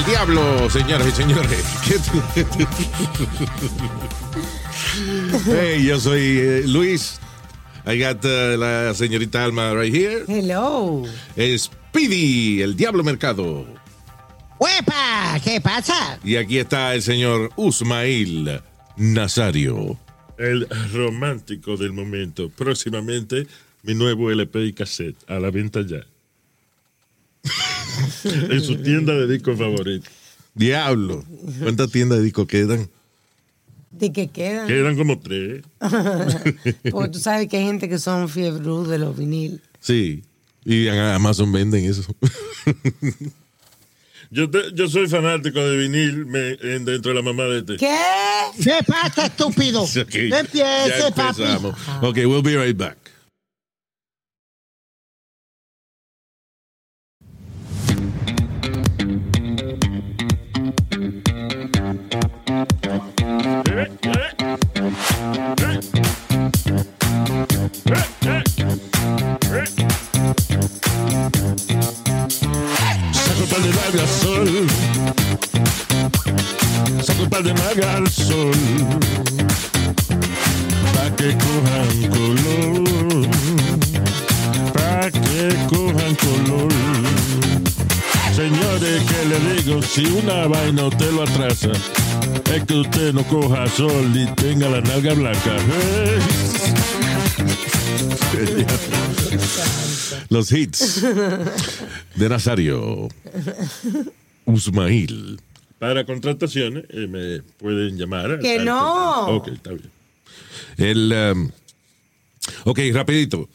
Terrícolas, el diablo, señoras y señores. hey, yo soy eh, Luis. I got uh, la señorita Alma right here. Hello. Speedy, el diablo mercado. ¡Huepa! ¿Qué pasa? Y aquí está el señor Usmail Nazario. El romántico del momento. Próximamente, mi nuevo LP y cassette. A la venta ya. en su tienda de discos favorita. Diablo. ¿Cuántas tiendas de discos quedan? ¿De qué quedan? Quedan como tres. Porque tú sabes que hay gente que son fiebre de los vinil. Sí. Y Amazon venden eso. Yo, te- yo soy fanático de vinil me- en- dentro de la mamá de este. ¿Qué? ¿Qué pasa, estúpido? Ok, No empieces, ya papi. empezamos. Ok, we'll be right back. Par de sol. Pa' que cojan color. Pa' que cojan color. Señores, que le digo, si una vaina usted lo atrasa, es que usted no coja sol y tenga la nalga blanca. Eh. Los hits de Nazario. Usmail. Para contrataciones, eh, me pueden llamar. Que al- no. Ok, está bien. El, um, ok, rapidito.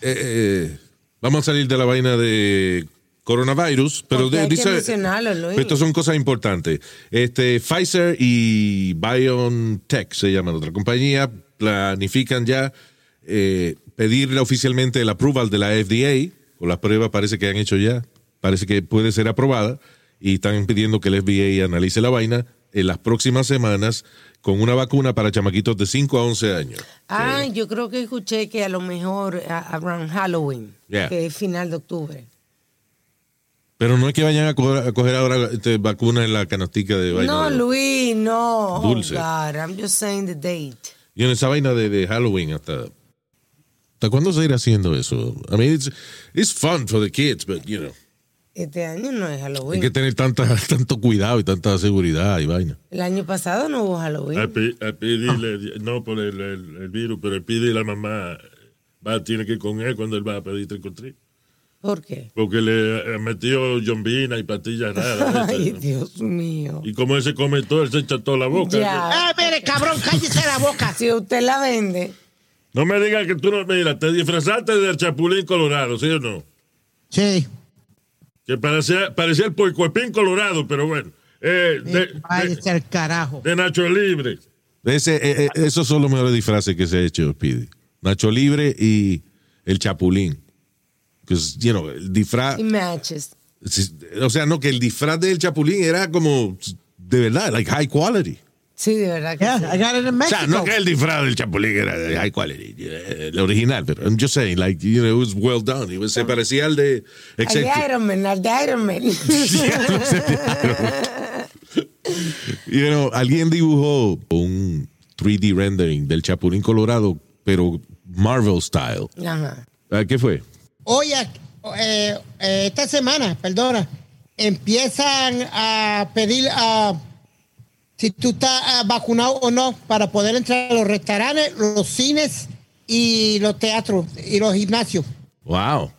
Eh, eh, vamos a salir de la vaina de coronavirus, pero de- dice, estas son cosas importantes. Este, Pfizer y BioNTech se llama la otra compañía, planifican ya eh, pedirle oficialmente el approval de la FDA, o las pruebas parece que han hecho ya, parece que puede ser aprobada, y están pidiendo que el FDA analice la vaina en las próximas semanas con una vacuna para chamaquitos de 5 a 11 años. Ah, yo creo que escuché que a lo mejor around Halloween, Yeah. que es final de octubre. Pero no es que vayan a coger, a coger ahora este, vacuna en la canastica de vaina. No, de- Luis, no. Dulce. Oh, God, I'm just saying the date. Y en esa vaina de, de Halloween hasta... ¿Hasta cuándo se irá haciendo eso? I mean, it's, it's fun for the kids, but, you know, Este año no es hay Halloween. que tener tanta, tanto cuidado y tanta seguridad y vaina. El año pasado no hubo Halloween. A, Pi- a Pidi le- no por el, el- el virus, pero el Pidi y la mamá va, tiene que ir con él cuando él va a pedir treat. ¿Por qué? Porque le eh, metió jombina y pastillas raras. Ay. Dios mío. y como él se come todo, él se echa toda la boca. Ya. Ah, mire, cabrón, cállese la boca. Si usted la vende, No me digas que tú no, mira, te disfrazaste del chapulín colorado, ¿sí o no? Sí. Que parecía, parecía el puercoespín colorado, pero bueno. Eh, de, Váyase al carajo. de Nacho Libre. Ese, eh, eh, esos son los mejores disfraces que se ha hecho, Speedy. Nacho Libre y el Chapulín. Because, you know, el disfraz... y matches. O sea, no, que el disfraz del Chapulín era como de verdad, like high quality. Sí, de verdad que Yeah, sí. I got it in O sea, no que el disfraz del Chapulín era de high quality, eh, el original, pero I'm just saying, like, you know, it was well done. It was- se parecía al de... Al de Iron Man, al de Iron Man. You know, alguien dibujó un 3D rendering del Chapulín Colorado, pero Marvel style. Ajá. Ah, ¿Qué fue? Oye, eh, eh, esta semana, perdona, empiezan a pedir a si tú estás ah, vacunado o no para poder entrar a los restaurantes, los cines y los teatros y los gimnasios. Wow.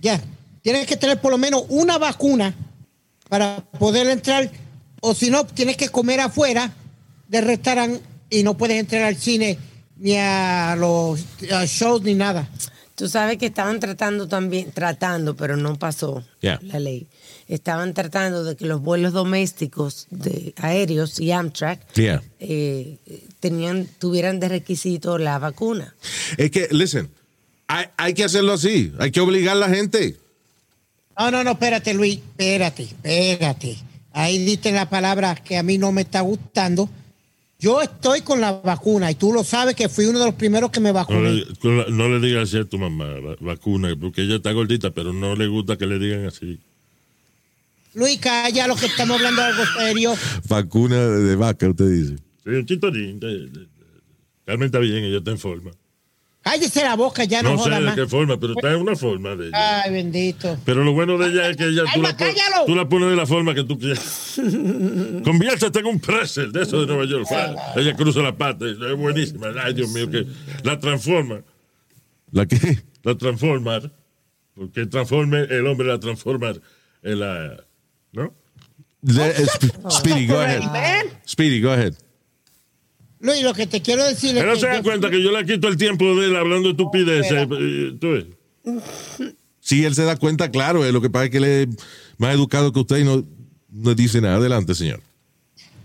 Ya, tienes que tener por lo menos una vacuna para poder entrar, o si no, tienes que comer afuera del restaurante y no puedes entrar al cine ni a los a shows ni nada. Tú sabes que estaban tratando también, tratando, pero no pasó Yeah. la ley. Estaban tratando de que los vuelos domésticos de aéreos y Amtrak Yeah. eh, tenían, tuvieran de requisito la vacuna. Es que, listen, hay, hay que hacerlo así. Hay que obligar a la gente. No, no, no, espérate, Luis, espérate, espérate. Ahí diste la palabra que a mí no me está gustando. Yo estoy con la vacuna y tú lo sabes que fui uno de los primeros que me No vacuné. le, con la- no le digas así a tu mamá, va- vacuna, porque ella está gordita, pero no le gusta que le digan así. Luis, calla lo que estamos hablando de algo serio. Vacuna de vaca, usted dice. Sí, un chitorín. Carmen está bien, ella está en forma. Cállese la boca, ya no, No sé de más. qué forma, pero está en una forma de ella. Ay, bendito. Pero lo bueno de ella es que ella tú Alma, la, pon- cállalo. tú la pones de la forma que tú quieras. Conviértete en un pretzel de eso de Nueva York. Ella cruza la pata, es buenísima. Ay, Dios mío, que la transforma. ¿La qué? La transforma. Porque transforme, el hombre la transforma en la. ¿No? Eh, Sp- Speedy, go ahead. Man. Speedy, go ahead. Luis, lo que te quiero decir es no que se da cuenta que yo le quito el tiempo de él hablando de estupideces. eh, ¿Tú ves? Sí, él se da cuenta, claro. eh, Lo que pasa es que él es más educado que usted y no, no dice nada. Adelante, señor.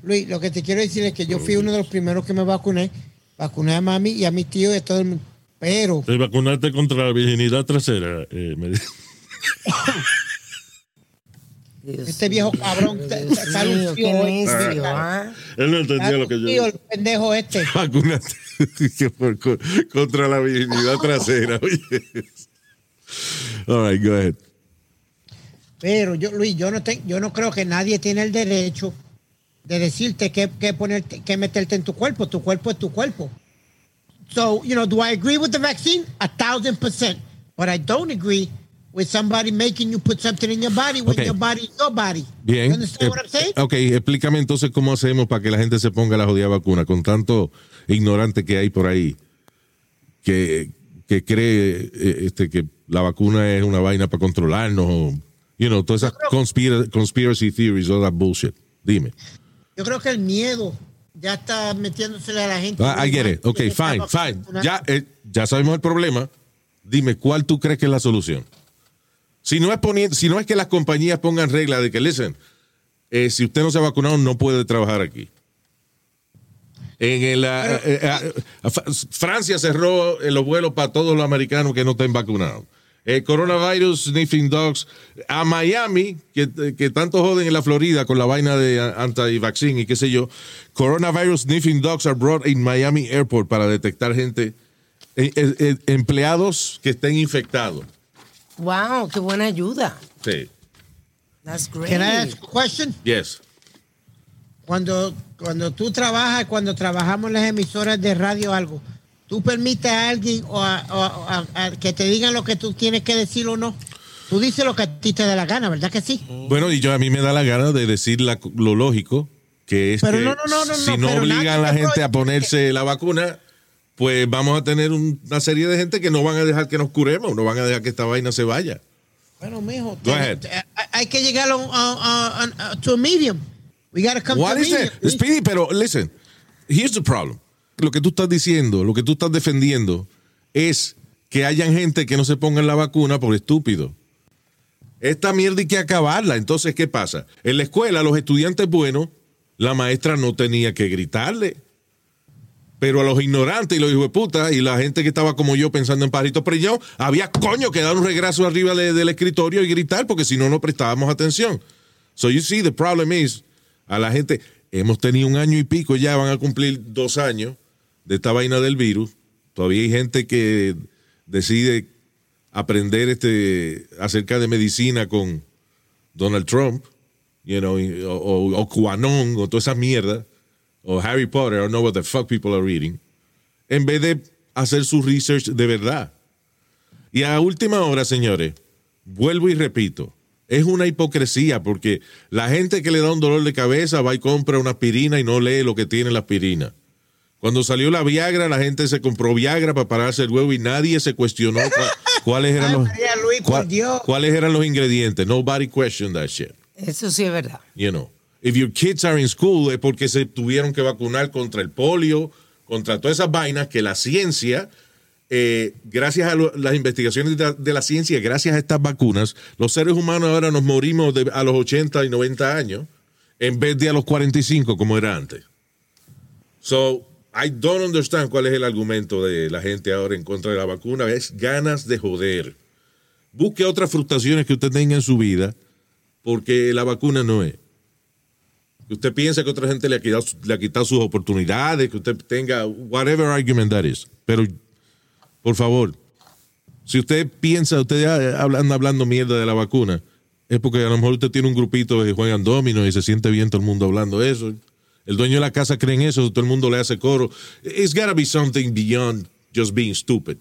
Luis, lo que te quiero decir es que yo fui uno de los primeros que me vacuné. Vacuné a mami y a mi tío y a todo el mundo. Pero, Te vacunaste contra la virginidad trasera. eh, me. Dios este viejo cabrón Dios está hoy. necio, ¿ah? Él no entendía lo que yo el pendejo este. Vacunate contra la virginidad trasera. Oye. All right, go ahead. Pero yo, Luis, yo no, te- yo no creo que nadie tiene el derecho de decirte qué, qué ponerte, qué meterte en tu cuerpo. Tu cuerpo es tu cuerpo. So, you know, do I agree with the vaccine? A thousand percent. But I don't agree with somebody making you put something in your body when Okay. your body is your body. Bien. You understand what I'm saying? Eh, ok, explícame entonces cómo hacemos para que la gente se ponga la jodida vacuna con tanto ignorante que hay por ahí que, que cree eh, este, que la vacuna es una vaina para controlarnos o, you know, todas esas conspira- conspiracy theories, all that bullshit. Dime. Yo creo que el miedo ya está metiéndosele a la gente. Ah, I get it. Ok, fine, fine. Ya, eh, ya sabemos el problema. Dime, ¿cuál tú crees que es la solución? Si no es, poniendo, si no es que las compañías pongan reglas de que, listen, eh, si usted no se ha vacunado, no puede trabajar aquí. En el, ah, eh, ah, ah, Francia cerró eh, los vuelos para todos los americanos que no estén vacunados. El coronavirus sniffing dogs a Miami, que, que tanto joden en la Florida con la vaina de anti-vaccine y qué sé yo. Coronavirus sniffing dogs are brought in Miami Airport para detectar gente, eh, eh, eh, empleados que estén infectados. Wow, qué buena ayuda. Sí. That's great. Can I ask a question? Yes. Cuando, cuando tú trabajas, cuando trabajamos en las emisoras de radio algo, ¿tú permites a alguien o a, o a- a- a que te digan lo que tú tienes que decir o no? Tú dices lo que a ti te da la gana, ¿verdad que sí? Bueno, y yo a mí me da la gana de decir la- lo lógico, que es Pero que no, no, no, no, si no, obligan a la te gente a ponerse la vacuna, pues vamos a tener un- una serie de gente que no van a dejar que nos curemos, no van a dejar que esta vaina se vaya. Bueno, mijo, Go te- ahead. te- hay- que llegar a, un- a- a- a- to a medium. We gotta come What to is medium. it? Speedy, pero listen, here's the problem. Lo que tú estás diciendo, lo que tú estás defendiendo es que hayan gente que no se pongan la vacuna por estúpido. Esta mierda hay que acabarla. Entonces, ¿qué pasa? En la escuela, los estudiantes buenos, la maestra no tenía que gritarle. Pero a los ignorantes y los hijos de puta y la gente que estaba como yo pensando en pajaritos preñados, había coño que dar un regreso arriba de- del escritorio y gritar porque si no, no prestábamos atención. So you see, the problem is, a la gente, hemos tenido un año y pico ya, van a cumplir dos años de esta vaina del virus. Todavía hay gente que decide aprender este acerca de medicina con Donald Trump, you know, o, o, o QAnon, o toda esa mierda, o Harry Potter, I don't know what the fuck people are reading, en vez de hacer su research de verdad. Y a última hora, señores, vuelvo y repito, es una hipocresía porque la gente que le da un dolor de cabeza va y compra una aspirina y no lee lo que tiene la aspirina. Cuando salió la Viagra, la gente se compró Viagra para pararse el huevo y nadie se cuestionó cua- eran los cua- cuáles eran los ingredientes. Nobody questioned that shit. Eso sí es verdad. You know, if your kids are in school es porque se tuvieron que vacunar contra el polio, contra todas esas vainas que la ciencia eh, gracias a las investigaciones de, la ciencia, gracias a estas vacunas, los seres humanos ahora nos morimos a los 80 y 90 años en vez de a los 45 como era antes. So, I don't understand cuál es el argumento de la gente ahora en contra de la vacuna. Es ganas de joder. Busque otras frustraciones que usted tenga en su vida porque la vacuna no es. Que usted piensa que otra gente le ha quitado, le ha quitado sus oportunidades, que usted tenga whatever argument that is. Pero, por favor, si usted piensa, usted ya hablando, hablando mierda de la vacuna, es porque a lo mejor usted tiene un grupito que juegan domino y se siente bien todo el mundo hablando eso. El dueño de la casa cree en eso, todo el mundo le hace coro. It's gotta be something beyond just being stupid.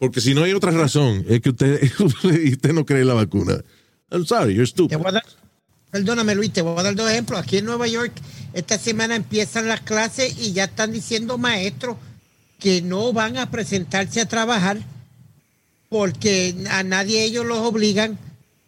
Porque si no hay otra razón, es que usted, usted no cree en la vacuna. I'm sorry, you're stupid. Perdóname Luis, te voy a dar dos ejemplos. Aquí en Nueva York, esta semana empiezan las clases y ya están diciendo maestros que no van a presentarse a trabajar porque a nadie ellos los obligan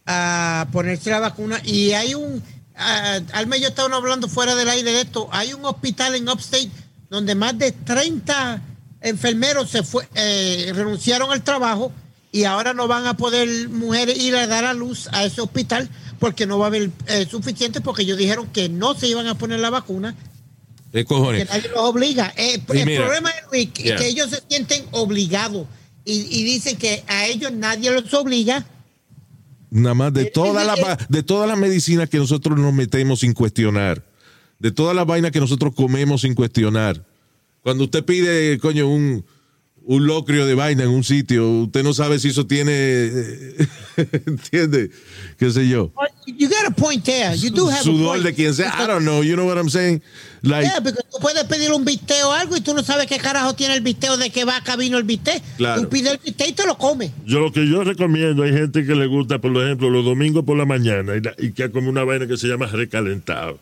a ponerse la vacuna. Y hay un, ah, Alma y yo estábamos hablando fuera del aire de esto, hay un hospital en Upstate donde más de 30 enfermeros se eh, renunciaron al trabajo y ahora no van a poder mujeres ir a dar a luz a ese hospital porque no va a haber eh, suficiente porque ellos dijeron que no se iban a poner la vacuna, ¿Qué que cojones? nadie los obliga. Eh, el mira, problema es que, yeah. que ellos se sienten obligados y, y dicen que a ellos nadie los obliga. Nada más de Eh, todas las de todas las medicinas que nosotros nos metemos sin cuestionar, de todas las vainas que nosotros comemos sin cuestionar. Cuando usted pide, coño, un, un locrio de vaina en un sitio, usted no sabe si eso tiene, ¿entiende? ¿Qué sé yo? You got a point there. You do have a Sudor point. de quien sea. I don't know. You know what I'm saying? Like, Yeah, porque tú puedes pedir un bistec o algo y tú no sabes qué carajo tiene el bistec o de qué vaca vino el bistec. Claro. Tú pides el bistec y te lo comes. Yo lo que yo recomiendo, hay gente que le gusta, por ejemplo, los domingos por la mañana y, la- y que come una vaina que se llama recalentado.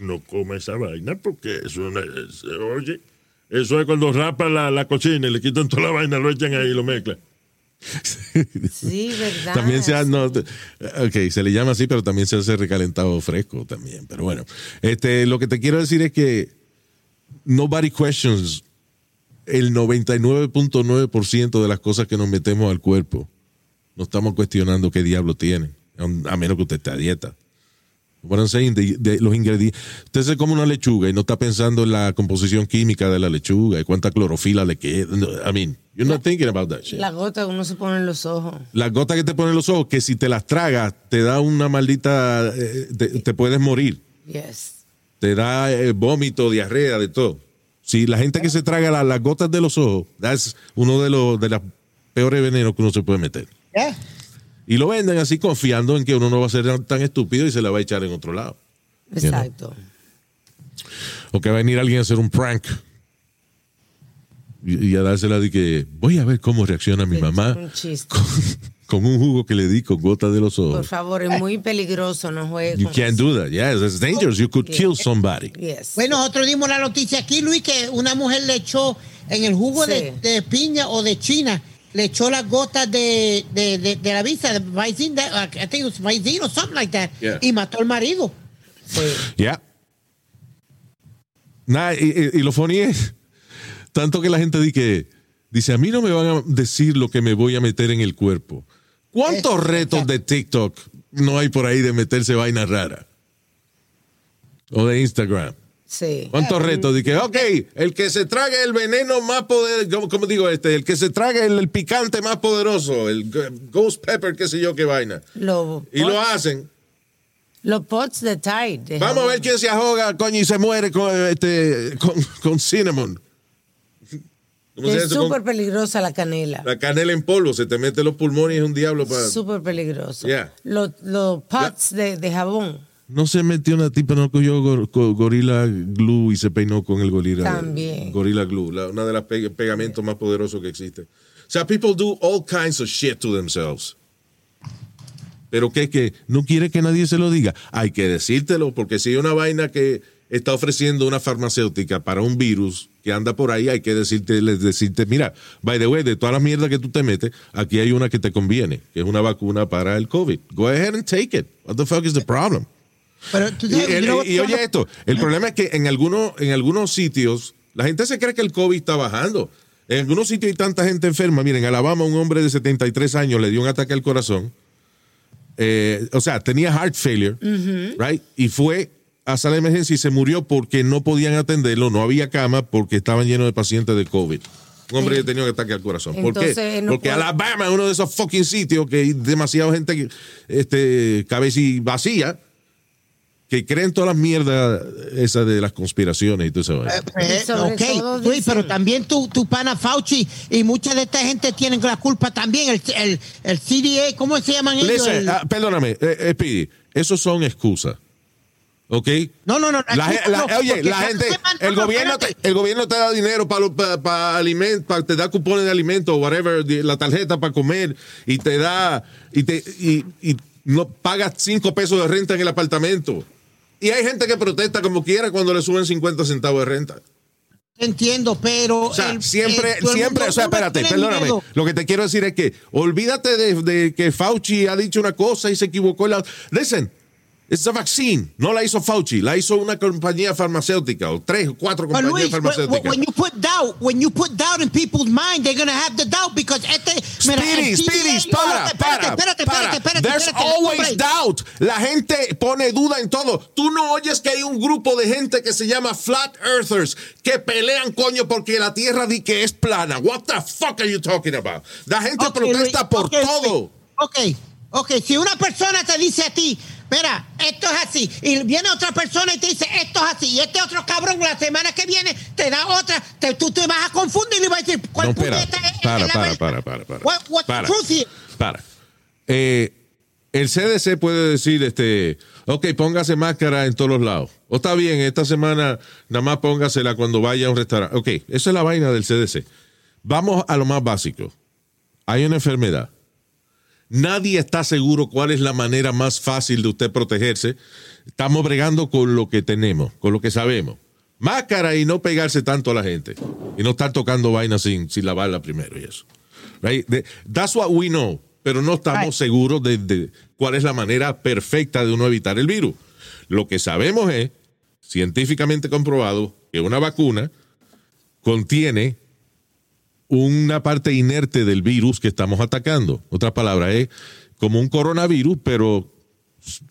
No come esa vaina porque eso no es, oye, eso es cuando rapan la, la cocina y le quitan toda la vaina, lo echan ahí y lo mezclan. Sí, verdad. También se no, ok, se le llama así, pero también se hace recalentado fresco también. Pero bueno, este, lo que te quiero decir es que nobody questions el 99.9% de las cosas que nos metemos al cuerpo. No estamos cuestionando qué diablo tiene, a menos que usted esté a dieta. What I'm saying, de, de los ingredientes. Usted se come una lechuga y no está pensando en la composición química de la lechuga y cuánta clorofila le queda. No, I mean, you're not thinking about that shit. La gota que uno se pone en los ojos. Las gotas que te ponen en los ojos, que si te las tragas, te da una maldita. eh, te, te puedes morir. Yes. Te da eh, vómito, diarrea, de todo. Si la gente que se traga la- las gotas de los ojos, es uno de los de los peores venenos que uno se puede meter. Yeah. Y lo venden así confiando en que uno no va a ser tan estúpido y se la va a echar en otro lado. Exacto. O que va a venir alguien a hacer un prank. Y, y a dársela de que voy a ver cómo reacciona mi mamá un chiste. con, con un jugo que le di con gotas de los Por ojos. favor, es muy peligroso, no juegue You can't eso. do that. Yes, it's dangerous. You could kill somebody. Yes. Bueno, nosotros dimos la noticia aquí, Luis, que una mujer le echó en el jugo Sí. de, de piña o de china, le echó las gotas de, de, de, de la visa, de uh, I think it was Visine or something like that, Yeah. y mató al marido. Sí. Yeah. Nah, y, lo funny es tanto que la gente dice que dice a mí no me van a decir lo que me voy a meter en el cuerpo. ¿Cuántos Eso, retos exacto. de TikTok no hay por ahí de meterse vaina rara? O de Instagram. Sí. ¿Cuántos retos? Que, ok, el que se trague el veneno más poderoso, ¿cómo, cómo digo este? El que se trague el, el picante más poderoso, el ghost pepper, qué sé yo, qué vaina. Los Y lo hacen. los pots de Tide. de Vamos a ver quién se ahoga, coño, y se muere con, este, con, con cinnamon. ¿Cómo se Es súper peligrosa la canela. La canela en polvo, se te mete los pulmones y es un diablo para... Súper peligroso. Yeah. Los, los pots de, de jabón. No se metió una tipa, no cogió gor- gorila glue y se peinó con el gorila. También. Gorila glue, la- una de las pe- pegamentos más poderosos que existe. O sea, people do all kinds of shit to themselves. Pero que que no quiere que nadie se lo diga. Hay que decírtelo, porque si hay una vaina que está ofreciendo una farmacéutica para un virus que anda por ahí, hay que decirte, decirte, mira, by the way, de todas las mierdas que tú te metes, aquí hay una que te conviene, que es una vacuna para el COVID. Go ahead and take it. What the fuck is the problem? Pero tú Y, el- y oye esto, el problema es que en algunos, en algunos sitios la gente se cree que el COVID está bajando. En algunos sitios hay tanta gente enferma. Miren, en Alabama un hombre de 73 años le dio un ataque al corazón. Eh, o sea, tenía heart failure, right? Y fue a sala de emergencia y se murió porque no podían atenderlo, no había cama porque estaban llenos de pacientes de COVID. Un hombre que tenía un ataque al corazón. ¿Por qué? Entonces, no porque puede- Alabama es uno de esos fucking sitios que hay demasiada gente este, cabeza y vacía que creen todas las mierdas esas de las conspiraciones y todo eso. Eh, sobre ok, todo Luis, dicen- pero también tu, tu pana Fauci y mucha de esta gente tienen la culpa también. El, el, el CDA, ¿cómo se llaman ellos? Listen, El- ah, perdóname, eh, eh, Speedy, esos son excusas. ¿Ok? no, no, no. La, la- no, oye, la gente, el no, gobierno, te, el gobierno te da dinero para para alimentos, te da cupones de alimentos, whatever, la tarjeta para comer y te da y te y, y no pagas cinco pesos de renta en el apartamento. Y hay gente que protesta como quiera cuando le suben 50 centavos de renta. Entiendo, pero. O sea, el- siempre, el- todo el siempre, o sea, espérate, perdóname. miedo. Lo que te quiero decir es que olvídate de, de que Fauci ha dicho una cosa y se equivocó. La... Listen, it's a vaccine. No la hizo Fauci, la hizo una compañía farmacéutica o tres o cuatro compañías Luis, when, farmacéuticas. when you put doubt, when you put doubt in people's mind, they're gonna have the doubt because este. Speedy, Speedy, para, espérate, para, espérate, para. espérate, espérate, There's always doubt. La gente pone duda en todo. Tú no oyes que hay un grupo de gente que se llama Flat Earthers que pelean, coño, porque la Tierra di que es plana. What the fuck are you talking about? La gente Ok, protesta Luis, por ok, Luis. todo. Ok, ok. Si una persona te dice a ti, mira, esto es así, y viene otra persona y te dice, esto es así, y este otro cabrón la semana que viene te da otra, te- tú te vas a confundir y vas a decir, ¿cuál No, espera. puñeta es- es Para, la para, para, para, para. What- what's the Para. here? Para. Eh, el CDC puede decir, este, ok, póngase máscara en todos los lados. O está bien, esta semana nada más póngasela cuando vaya a un restaurante. Ok, esa es la vaina del CDC. Vamos a lo más básico. Hay una enfermedad. Nadie está seguro cuál es la manera más fácil de usted protegerse. Estamos bregando con lo que tenemos, con lo que sabemos. Máscara y no pegarse tanto a la gente. Y no estar tocando vainas sin, sin lavarla primero y eso. Right? That's what we know. Pero no estamos Right. seguros de, de cuál es la manera perfecta de uno evitar el virus. Lo que sabemos es, científicamente comprobado, que una vacuna contiene una parte inerte del virus que estamos atacando. Otra palabra es como un coronavirus, pero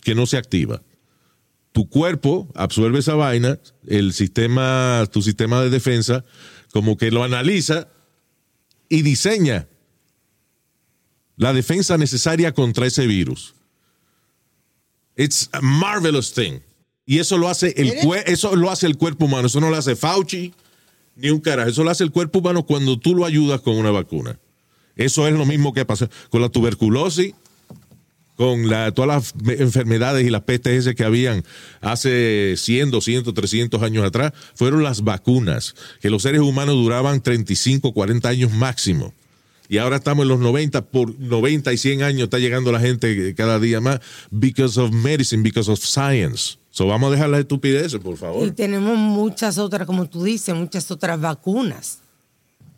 que no se activa. Tu cuerpo absorbe esa vaina, el sistema, tu sistema de defensa, como que lo analiza y diseña la defensa necesaria contra ese virus. It's a marvelous thing. Y eso lo hace el eso lo hace el cuerpo humano, eso no lo hace Fauci ni un carajo, eso lo hace el cuerpo humano cuando tú lo ayudas con una vacuna. Eso es lo mismo que pasa con la tuberculosis, con todas las me- enfermedades y las pestes que habían hace 100, 200, 300 años atrás, fueron las vacunas, que los seres humanos duraban 35, 40 años máximo. Y ahora estamos en los 90, por 90 y 100 años está llegando la gente cada día más because of medicine, because of science. So vamos a dejar las estupideces, por Y favor. tenemos muchas otras, como tú dices, muchas otras vacunas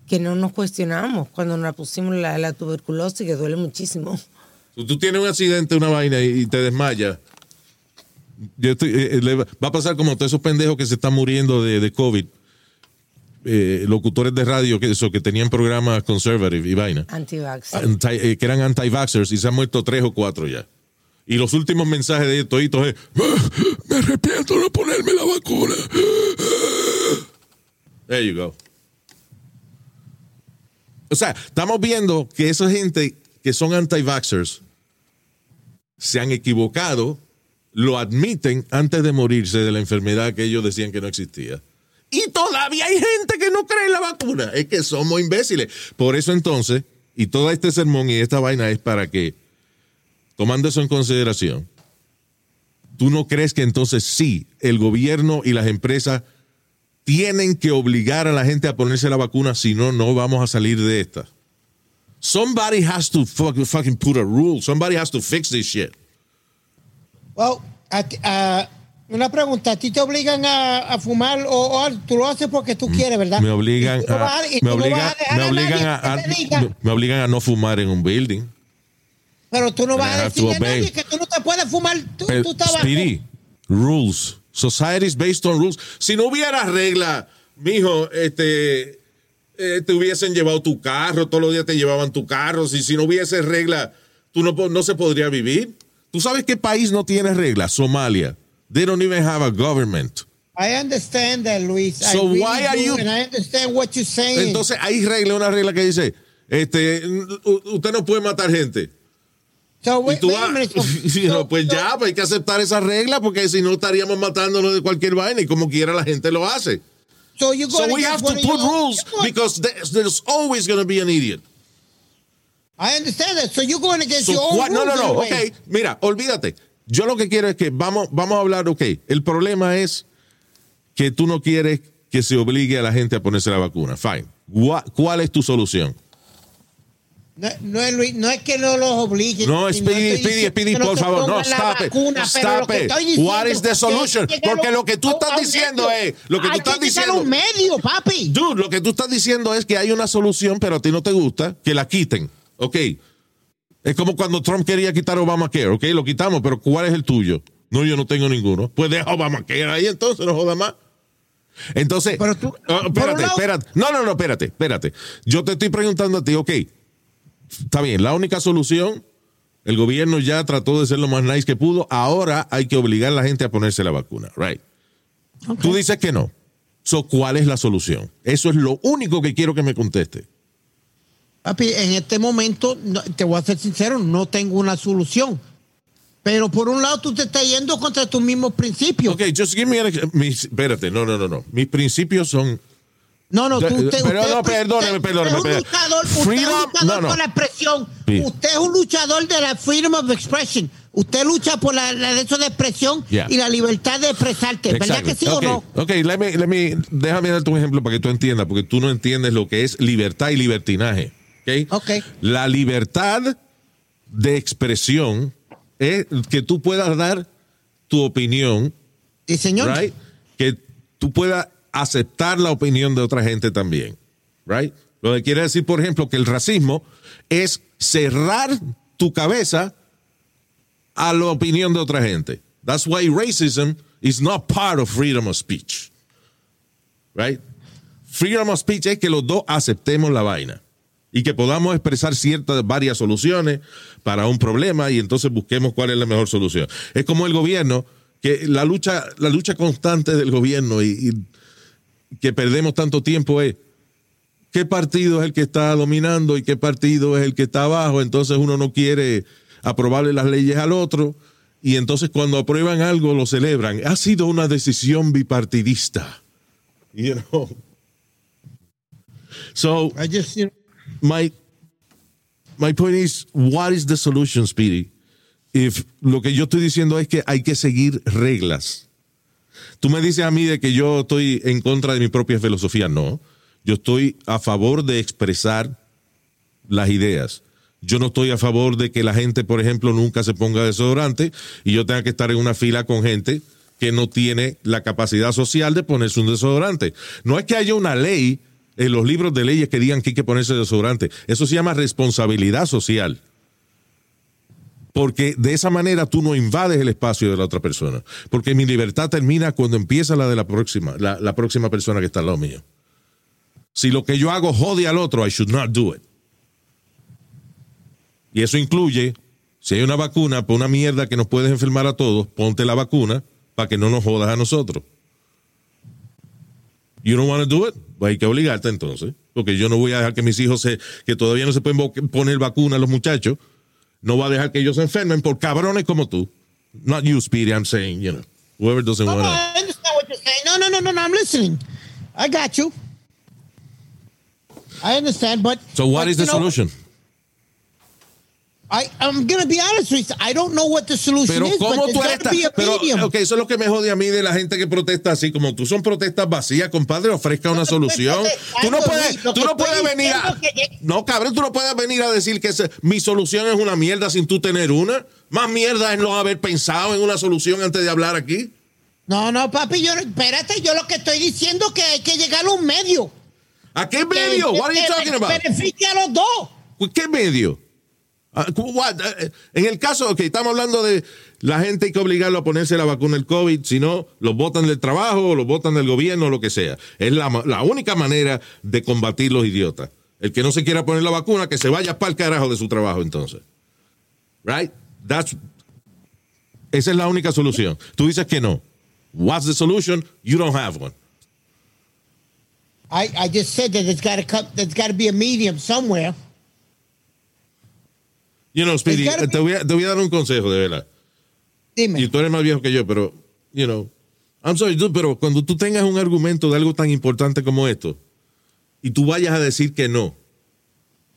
que no nos cuestionamos cuando nos pusimos la, la tuberculosis, que duele muchísimo. Si tú tienes un accidente, una vaina y, y te desmayas, yo estoy- eh, eh, le va va a pasar como todos esos pendejos que se están muriendo de, de COVID, eh, locutores de radio que, eso, que tenían programas conservative y vaina, Antivax. anti- eh, que eran anti-vaxxers y se han muerto tres o cuatro ya. Y los últimos mensajes de ellos es, "Ah, me arrepiento de no ponerme la vacuna. There you go. O sea, estamos viendo que esa gente que son anti-vaxxers se han equivocado, lo admiten antes de morirse de la enfermedad que ellos decían que no existía. Y todavía hay gente que no cree en la vacuna. Es que somos imbéciles. Por eso entonces, y todo este sermón y esta vaina es para que, tomando eso en consideración, ¿tú no crees que entonces sí, el gobierno y las empresas tienen que obligar a la gente a ponerse la vacuna, si no, no vamos a salir de esta? Somebody has to fuck- fucking put a rule. Somebody has to fix this shit. Well, a- una pregunta, ¿a ti te obligan a, a fumar o, o tú lo haces porque tú quieres, verdad? Me obligan a, me obligan, a me obligan a no fumar en un building. Pero tú no vas I a decirle a nadie que tú no te puedes fumar tu, Pero, tabaco. Speedy, rules. Society is based on rules. Si no hubiera regla, mijo, este, eh, te hubiesen llevado tu carro, todos los días te llevaban tu carro. Si, si no hubiese regla, tú no, no se podría vivir. ¿Tú sabes qué país no tiene reglas? Somalia. They don't even have a government. I understand that, Luis. I So really why are you- And I understand what you're saying. Entonces hay regla, una regla que dice, este, usted no puede matar gente. So, Y tú vas- minute. So- y no, so- pues ya, pues hay que aceptar esa regla porque si no estaríamos matándonos de cualquier vaina y como quiera la gente lo hace. So, we have to put rules because there's, always going to be an idiot. I understand that. So you're going against your own what- no, no, no, ok, mira, olvídate. Yo lo que quiero es que vamos, vamos a hablar, ok, el problema es que tú no quieres que se obligue a la gente a ponerse la vacuna. Fine. ¿Cuál es tu solución? No, no, es, Luis, no es que no los obliguen. No, Speedy, Speedy, Speedy, por favor, no, stop it, vacuna, stop it. diciendo What is the que que Porque lo que tú a- estás a diciendo medio. es- lo que tú estás que diciendo- un medio, papi. Dude, lo que tú estás diciendo es que hay una solución, pero a ti no te gusta, que la quiten. Ok. Es como cuando Trump quería quitar Obamacare, ok, lo quitamos, pero ¿cuál es el tuyo? No, yo no tengo ninguno. Pues deja Obamacare ahí entonces, no joda más. Entonces, Pero tú- un espérate, espérate. No, no, no, espérate, espérate. Yo te estoy preguntando a ti, ok, está bien, la única solución, el gobierno ya trató de ser lo más nice que pudo, ahora hay que obligar a la gente a ponerse la vacuna, right? Tú dices que no. So, ¿cuál es la solución? Eso es lo único que quiero que me conteste. Papi, en este momento, te voy a ser sincero, no tengo una solución. Pero por un lado, tú te estás yendo contra tus mismos principios. Ok, just give me an mis- espérate, no, no, no, no. Mis principios son No, no, tú, usted, pero usted- no, perdóneme, perdóneme, usted es un luchador, usted es un luchador no, no. por la expresión. Sí. Usted es un luchador de la freedom of expression. Usted lucha por la, la derecho de expresión Yeah. y la libertad de expresarte. ¿Verdad que sí o no? Ok, let me- let me- déjame darte un ejemplo para que tú entiendas, porque tú no entiendes lo que es libertad y libertinaje. Ok. Ok. La libertad de expresión es que tú puedas dar tu opinión, Sí, señor. right? Que tú puedas aceptar la opinión de otra gente también, right? Lo que quiere decir, por ejemplo, que el racismo es cerrar tu cabeza a la opinión de otra gente. That's why racism is not part of freedom of speech. Right? Freedom of speech es que los dos aceptemos la vaina y que podamos expresar ciertas varias soluciones para un problema y entonces busquemos cuál es la mejor solución. Es como el gobierno, que la lucha, la lucha constante del gobierno y, y que perdemos tanto tiempo es qué partido es el que está dominando y qué partido es el que está abajo. Entonces uno no quiere aprobarle las leyes al otro y entonces cuando aprueban algo lo celebran. Ha sido una decisión bipartidista. You know. So I just, you know, my my point is, what is the solution, Speedy? If lo que yo estoy diciendo es que hay que seguir reglas. Tú me dices a mí de que yo estoy en contra de mi propia filosofía. No. Yo estoy a favor de expresar las ideas. Yo no estoy a favor de que la gente, por ejemplo, nunca se ponga desodorante y yo tenga que estar en una fila con gente que no tiene la capacidad social de ponerse un desodorante. No es que haya una ley en los libros de leyes que digan que hay que ponerse desodorante. Eso se llama responsabilidad social. Porque de esa manera tú no invades el espacio de la otra persona. Porque mi libertad termina cuando empieza la de la próxima, la, próxima persona que está al lado mío. Si lo que yo hago jode al otro, I should not do it. Y eso incluye, si hay una vacuna por una mierda que nos puedes enfermar a todos, ponte la vacuna para que no nos jodas a nosotros. You don't want to do it? Pues hay que obligarte entonces. Porque yo no voy a dejar que mis hijos se, que todavía no se pueden poner vacuna a los muchachos, no va a dejar que ellos se enfermen por cabrones como tú. Not you, Speedy, I'm saying, you know, whoever doesn't want to. I understand what you're saying. No, no, no, no, no. I'm listening. I got you. I understand, but So what but, is the know, solution? I, I'm gonna be honest with you. I don't know what the solution Pero is, cómo but tú eres pero medium. ok, eso es lo que me jode a mí de la gente que protesta así como tú. Son protestas vacías, compadre, ofrezca una No solución. Tú no puedes, tú no puedes venir a que- No, cabrón, tú no puedes venir a decir que ese- mi solución es una mierda sin tú tener una. Más mierda es no haber pensado en una solución antes de hablar aquí. No, no, papi, yo, espérate, yo lo que estoy diciendo es que hay que llegar a un medio. ¿A qué medio? What are you talking about? Beneficie a los dos. ¿Qué medio? Ah, what? Eh, En el caso, ok, estamos hablando de la gente hay que obligarlo a ponerse la vacuna del COVID, si no, los botan del trabajo, los botan del gobierno, lo que sea. Es la, única manera de combatir los idiotas. El que no se quiera poner la vacuna, que se vaya para el carajo de su trabajo entonces. Right? That's, esa es la única solución. Tú dices que no. What's the solution? You don't have one. I, I just said that there's got to be a medium somewhere. You know, Speedy, te voy, a, te voy a dar un consejo, de verdad. Dime. Y tú eres más viejo que yo, pero, you know, I'm sorry, dude, pero cuando tú tengas un argumento de algo tan importante como esto, y tú vayas a decir que no,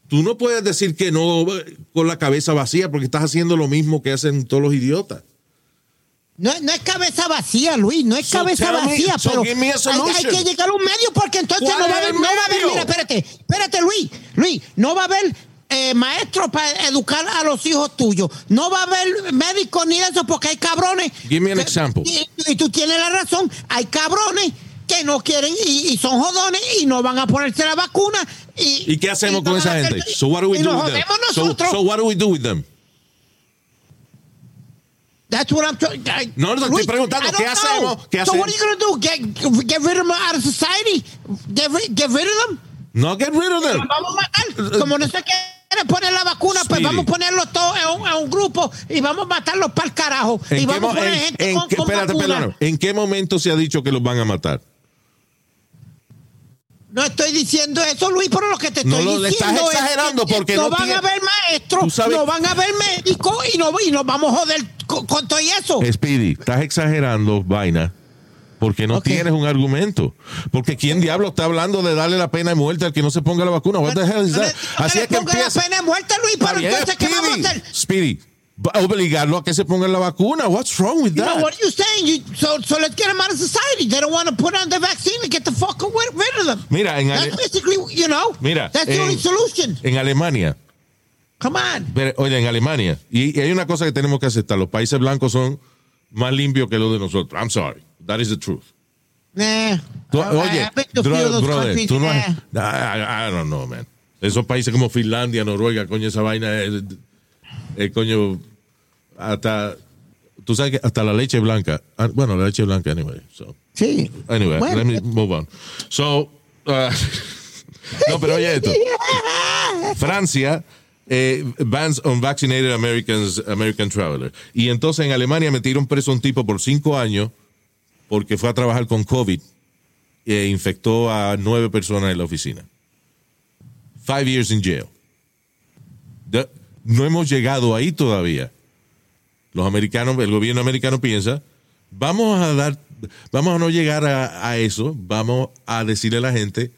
tú no puedes decir que no con la cabeza vacía porque estás haciendo lo mismo que hacen todos los idiotas. No, no es cabeza vacía, Luis, no es So cabeza me- vacía, so pero hay, que llegar a un medio porque entonces ¿Cuál no va a haber, no va a haber, mira, espérate, espérate, Luis, Luis, no va a haber eh, maestros para educar a los hijos tuyos, no va a haber médicos ni eso porque hay cabrones. Give me an que- example. Y, y tú tienes la razón, hay cabrones que no quieren y, y son jodones y no van a ponerse la vacuna. ¿Y, ¿Y qué hacemos con esa hacer- gente? So what do we do with them? So, so what do we do with them? That's what I'm trying. I- No, no, estoy preguntando, ¿qué hacemos? know. ¿Qué so hacemos? what are you gonna do? Get, get rid of them out of society? Get, get rid of them? No get rid of them. Los vamos a matar. Como no se quiere poner la vacuna, pues Speedy. vamos a ponerlos todos en un, grupo y vamos a matarlos para el carajo. ¿En Y qué, vamos mo- a poner en- gente en con, qué- con espérate, vacuna. perdóname. ¿En qué momento se ha dicho que los van a matar? No estoy diciendo eso, Luis, pero lo que te No, estoy lo- le estás diciendo es exagerando que porque no, no van tiene- a haber maestros, no van a haber médicos y, no, y nos vamos a joder con, con todo eso. Speedy, estás exagerando, vaina, porque no tienes un argumento. Porque ¿quién diablo está hablando de darle la pena de muerte al que no se ponga la vacuna? What the hell is that? no Así es que ponga la empieza. pena de muerte, Luis, pero entonces, ¿qué vamos a hacer? Speedy, obligarlo a que se ponga la vacuna. What's wrong with You know that? what you saying? You, so, so let's get them out of society. They don't want to put on the vaccine and get the fuck rid rid of them. Mira, en, That's basically, you know, Mira, that's the en- only solution. en Alemania, Come on. pero, oye, en Alemania, y, y hay una cosa que tenemos que aceptar, los países blancos son más limpios que los de nosotros. I'm sorry, that is the truth. Nah. Tú- oye, brother, tú no has, I, I don't know, man. Esos países como Finlandia, Noruega, coño, esa vaina es, es, coño, hasta, tú sabes que hasta la leche blanca, ah, bueno, la leche blanca, anyway, so, Sí. anyway, Bueno. let me move on. So, uh, no, pero oye esto, Francia eh, bans on vaccinated Americans, American traveler. Y entonces en Alemania metieron preso a un tipo por cinco años porque fue a trabajar con COVID e infectó a nueve personas en la oficina. Five years in jail. De- no hemos llegado ahí todavía. Los americanos, el gobierno americano piensa, vamos a dar, vamos a no llegar a, a eso, vamos a decirle a la gente,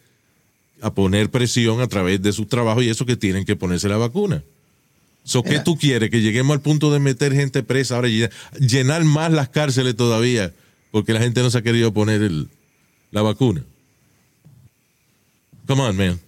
a poner presión a través de sus trabajos y eso que tienen que ponerse la vacuna. So, ¿Qué tú quieres? Que lleguemos al punto de meter gente presa, ahora llenar más las cárceles todavía, porque la gente no se ha querido poner el- la vacuna. Come on, man.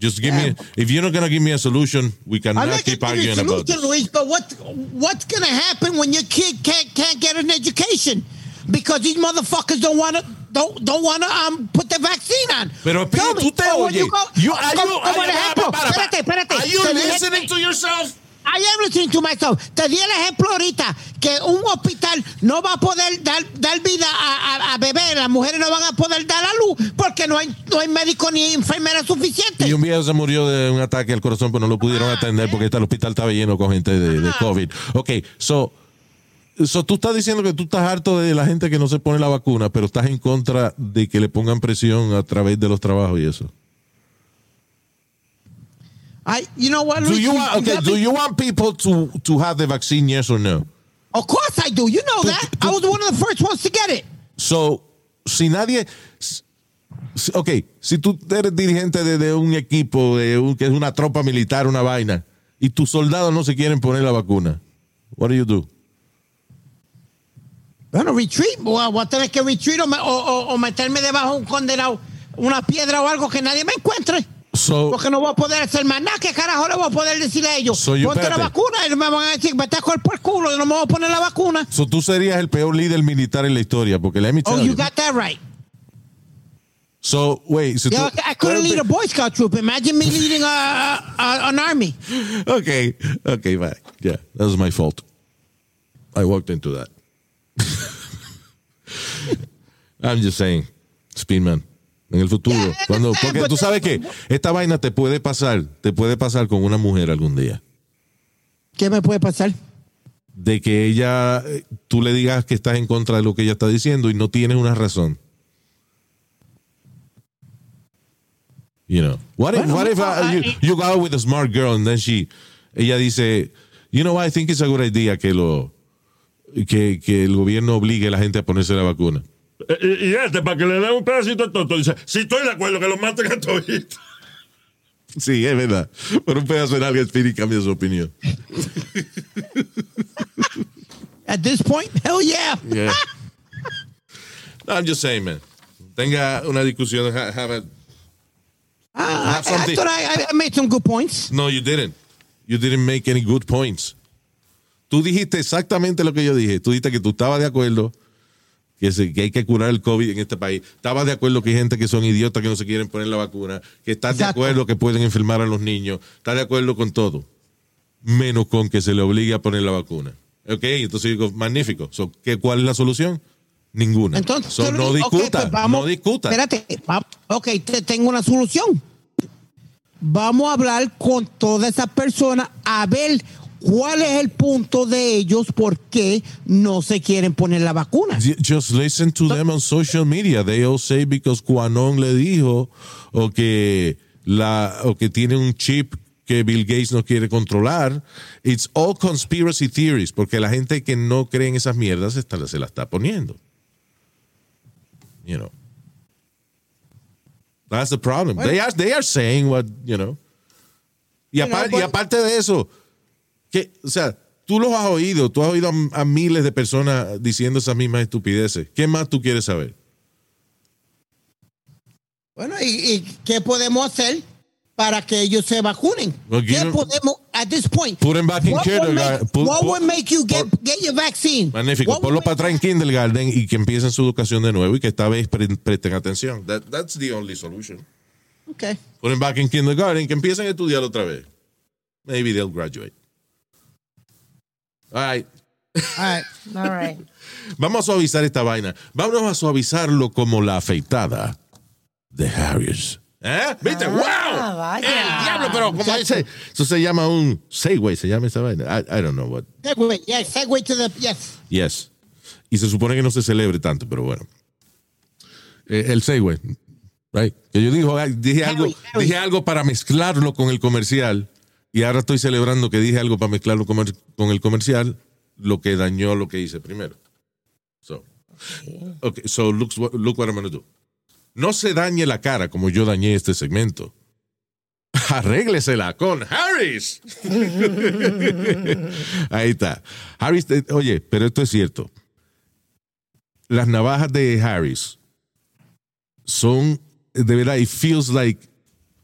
Just give me. If you're not gonna give me a solution, we I'm cannot not keep giving you a arguing about solution, this. Luis, but what, what's going to happen when your kid can't, can't get an education? Because these motherfuckers don't want to don't don't want to um put the vaccine on. Pero Tell Pete, me, tú te oyes. you go- You- are como- you- are you- ejemplo. para, para, Espérate, espérate. Are you listening to yourself? I listening to myself. Te di el ejemplo ahorita que un hospital no va a poder dar, dar vida a, a, a bebés, las mujeres no van a poder dar a luz porque no hay, no hay médico ni enfermera suficiente. Y un viejo se murió de un ataque al corazón, pero no lo pudieron atender porque el hospital estaba lleno con gente de, de COVID. Ok, so, so tú estás diciendo que tú estás harto de la gente que no se pone la vacuna, pero estás en contra de que le pongan presión a través de los trabajos y eso. I, you know what, Do you want, okay, do you want people to, to have the vaccine, yes or no? Of course I do. You know that. I was one of the first ones to get it. So, si nadie. Ok, si tú eres dirigente de, de un equipo, de un- que es una tropa militar, una vaina, y tus soldados no se quieren poner la vacuna, what do you do? Bueno, retreat. Voy a, voy a tener que retreat o, me- o- o- o meterme debajo de un condenado, una piedra o algo que nadie me encuentre. So, Porque no voy a poder hacer más nada. ¿Qué carajo le voy a poder decir a ellos? So, Ponte la vacuna y me van a decir, vete a por el culo, yo no me voy a poner la vacuna. so tú serías el peor líder militar en la historia, porque me Oh, you you. got that right. So, wait. So Yeah, tú- I couldn't lead a Boy Scout troop. Imagine me leading a, a, an army. Okay, okay, bye. Yeah, that was my fault. I walked into that. I'm just saying, Speedman. En el futuro, cuando, porque but tú sabes que esta vaina te puede pasar, te puede pasar con una mujer algún día. ¿Qué me puede pasar? De que ella, eh, tú le digas que estás en contra de lo que ella está diciendo y no tienes una razón. You know, what if, Bueno, what if uh, you, eh. you go out with a smart girl and then she, ella dice, you know, I think it's a good idea que lo, que, que el gobierno obligue a la gente a ponerse la vacuna. Eh, Y, y este, para que le dé un pedacito de tonto, dice, si estoy de acuerdo que lo maten a todos. Sí, es verdad. Por un pedazo de alguien Speedy cambia su opinión. At this point, hell yeah. Yeah. No, I'm just saying, man. Tenga una discusión. ha- have a- Ah, Have I, I something. thought I, I made some good points. No, you didn't. You didn't make any good points. Tú dijiste exactamente lo que yo dije. Tú dijiste que tú estabas de acuerdo que, se- que hay que curar el COVID en este país. Estabas de acuerdo que hay gente que son idiotas que no se quieren poner la vacuna. Que estás de acuerdo que pueden enfermar a los niños. Estás de acuerdo con todo. Menos con que se le obligue a poner la vacuna. Ok, entonces digo, magnífico. So, ¿qué, ¿Cuál es la solución? Ninguna. Entonces, So, no ok, discuta. pues vamos- no discuta. Espérate, va- ok, te tengo una solución. Vamos a hablar con todas esas personas a ver cuál es el punto de ellos por qué no se quieren poner la vacuna. Ju- Just listen to them on social media. They all say because Quanon le dijo o que la o que tiene un chip que Bill Gates no quiere controlar. It's all conspiracy theories porque la gente que no cree en esas mierdas está- se la está poniendo. You know. That's the problem. They are they are saying what, you know. Y, but- aparte de eso, que, o sea, tú los has oído, tú has oído a, a miles de personas diciendo esas mismas estupideces. ¿Qué más tú quieres saber? Bueno, ¿y, y qué podemos hacer para que ellos se vacunen? Well, ¿Qué know- podemos, at this point? Put 'em back in what would kindergarten. make- what would make you get, put- get your vaccine? Magnífico. What Ponlo para atrás en kindergarten y que empiecen su educación de nuevo y que esta vez pre- presten atención. That- that's the only solution. Okay. Put them back in kindergarten, que empiecen a estudiar otra vez. Maybe they'll graduate. All right. All right. All right. Vamos a suavizar esta vaina. Vamos a suavizarlo como la afeitada de Harris. ¿Eh? ¿Viste? Ah, ¡Wow! vaya. ¡El diablo! Pero, ¿cómo dice? Eso se llama un Segway, se llama esa vaina. I, I don't know what. Segue, yeah, segue to the, yes. Yes. Y se supone que no se celebre tanto, pero bueno. Eh, el Segway. Right? Que yo digo, dije, Harry, algo, Harry. dije algo para mezclarlo con el comercial y ahora estoy celebrando que dije algo para mezclarlo con el comercial, lo que dañó lo que hice primero. So, okay, so look, look what I'm to do. No se dañe la cara como yo dañé este segmento. Arréglesela con Harris. Ahí está. Harris, eh, oye, pero esto es cierto. Las navajas de Harris son, de verdad, it feels like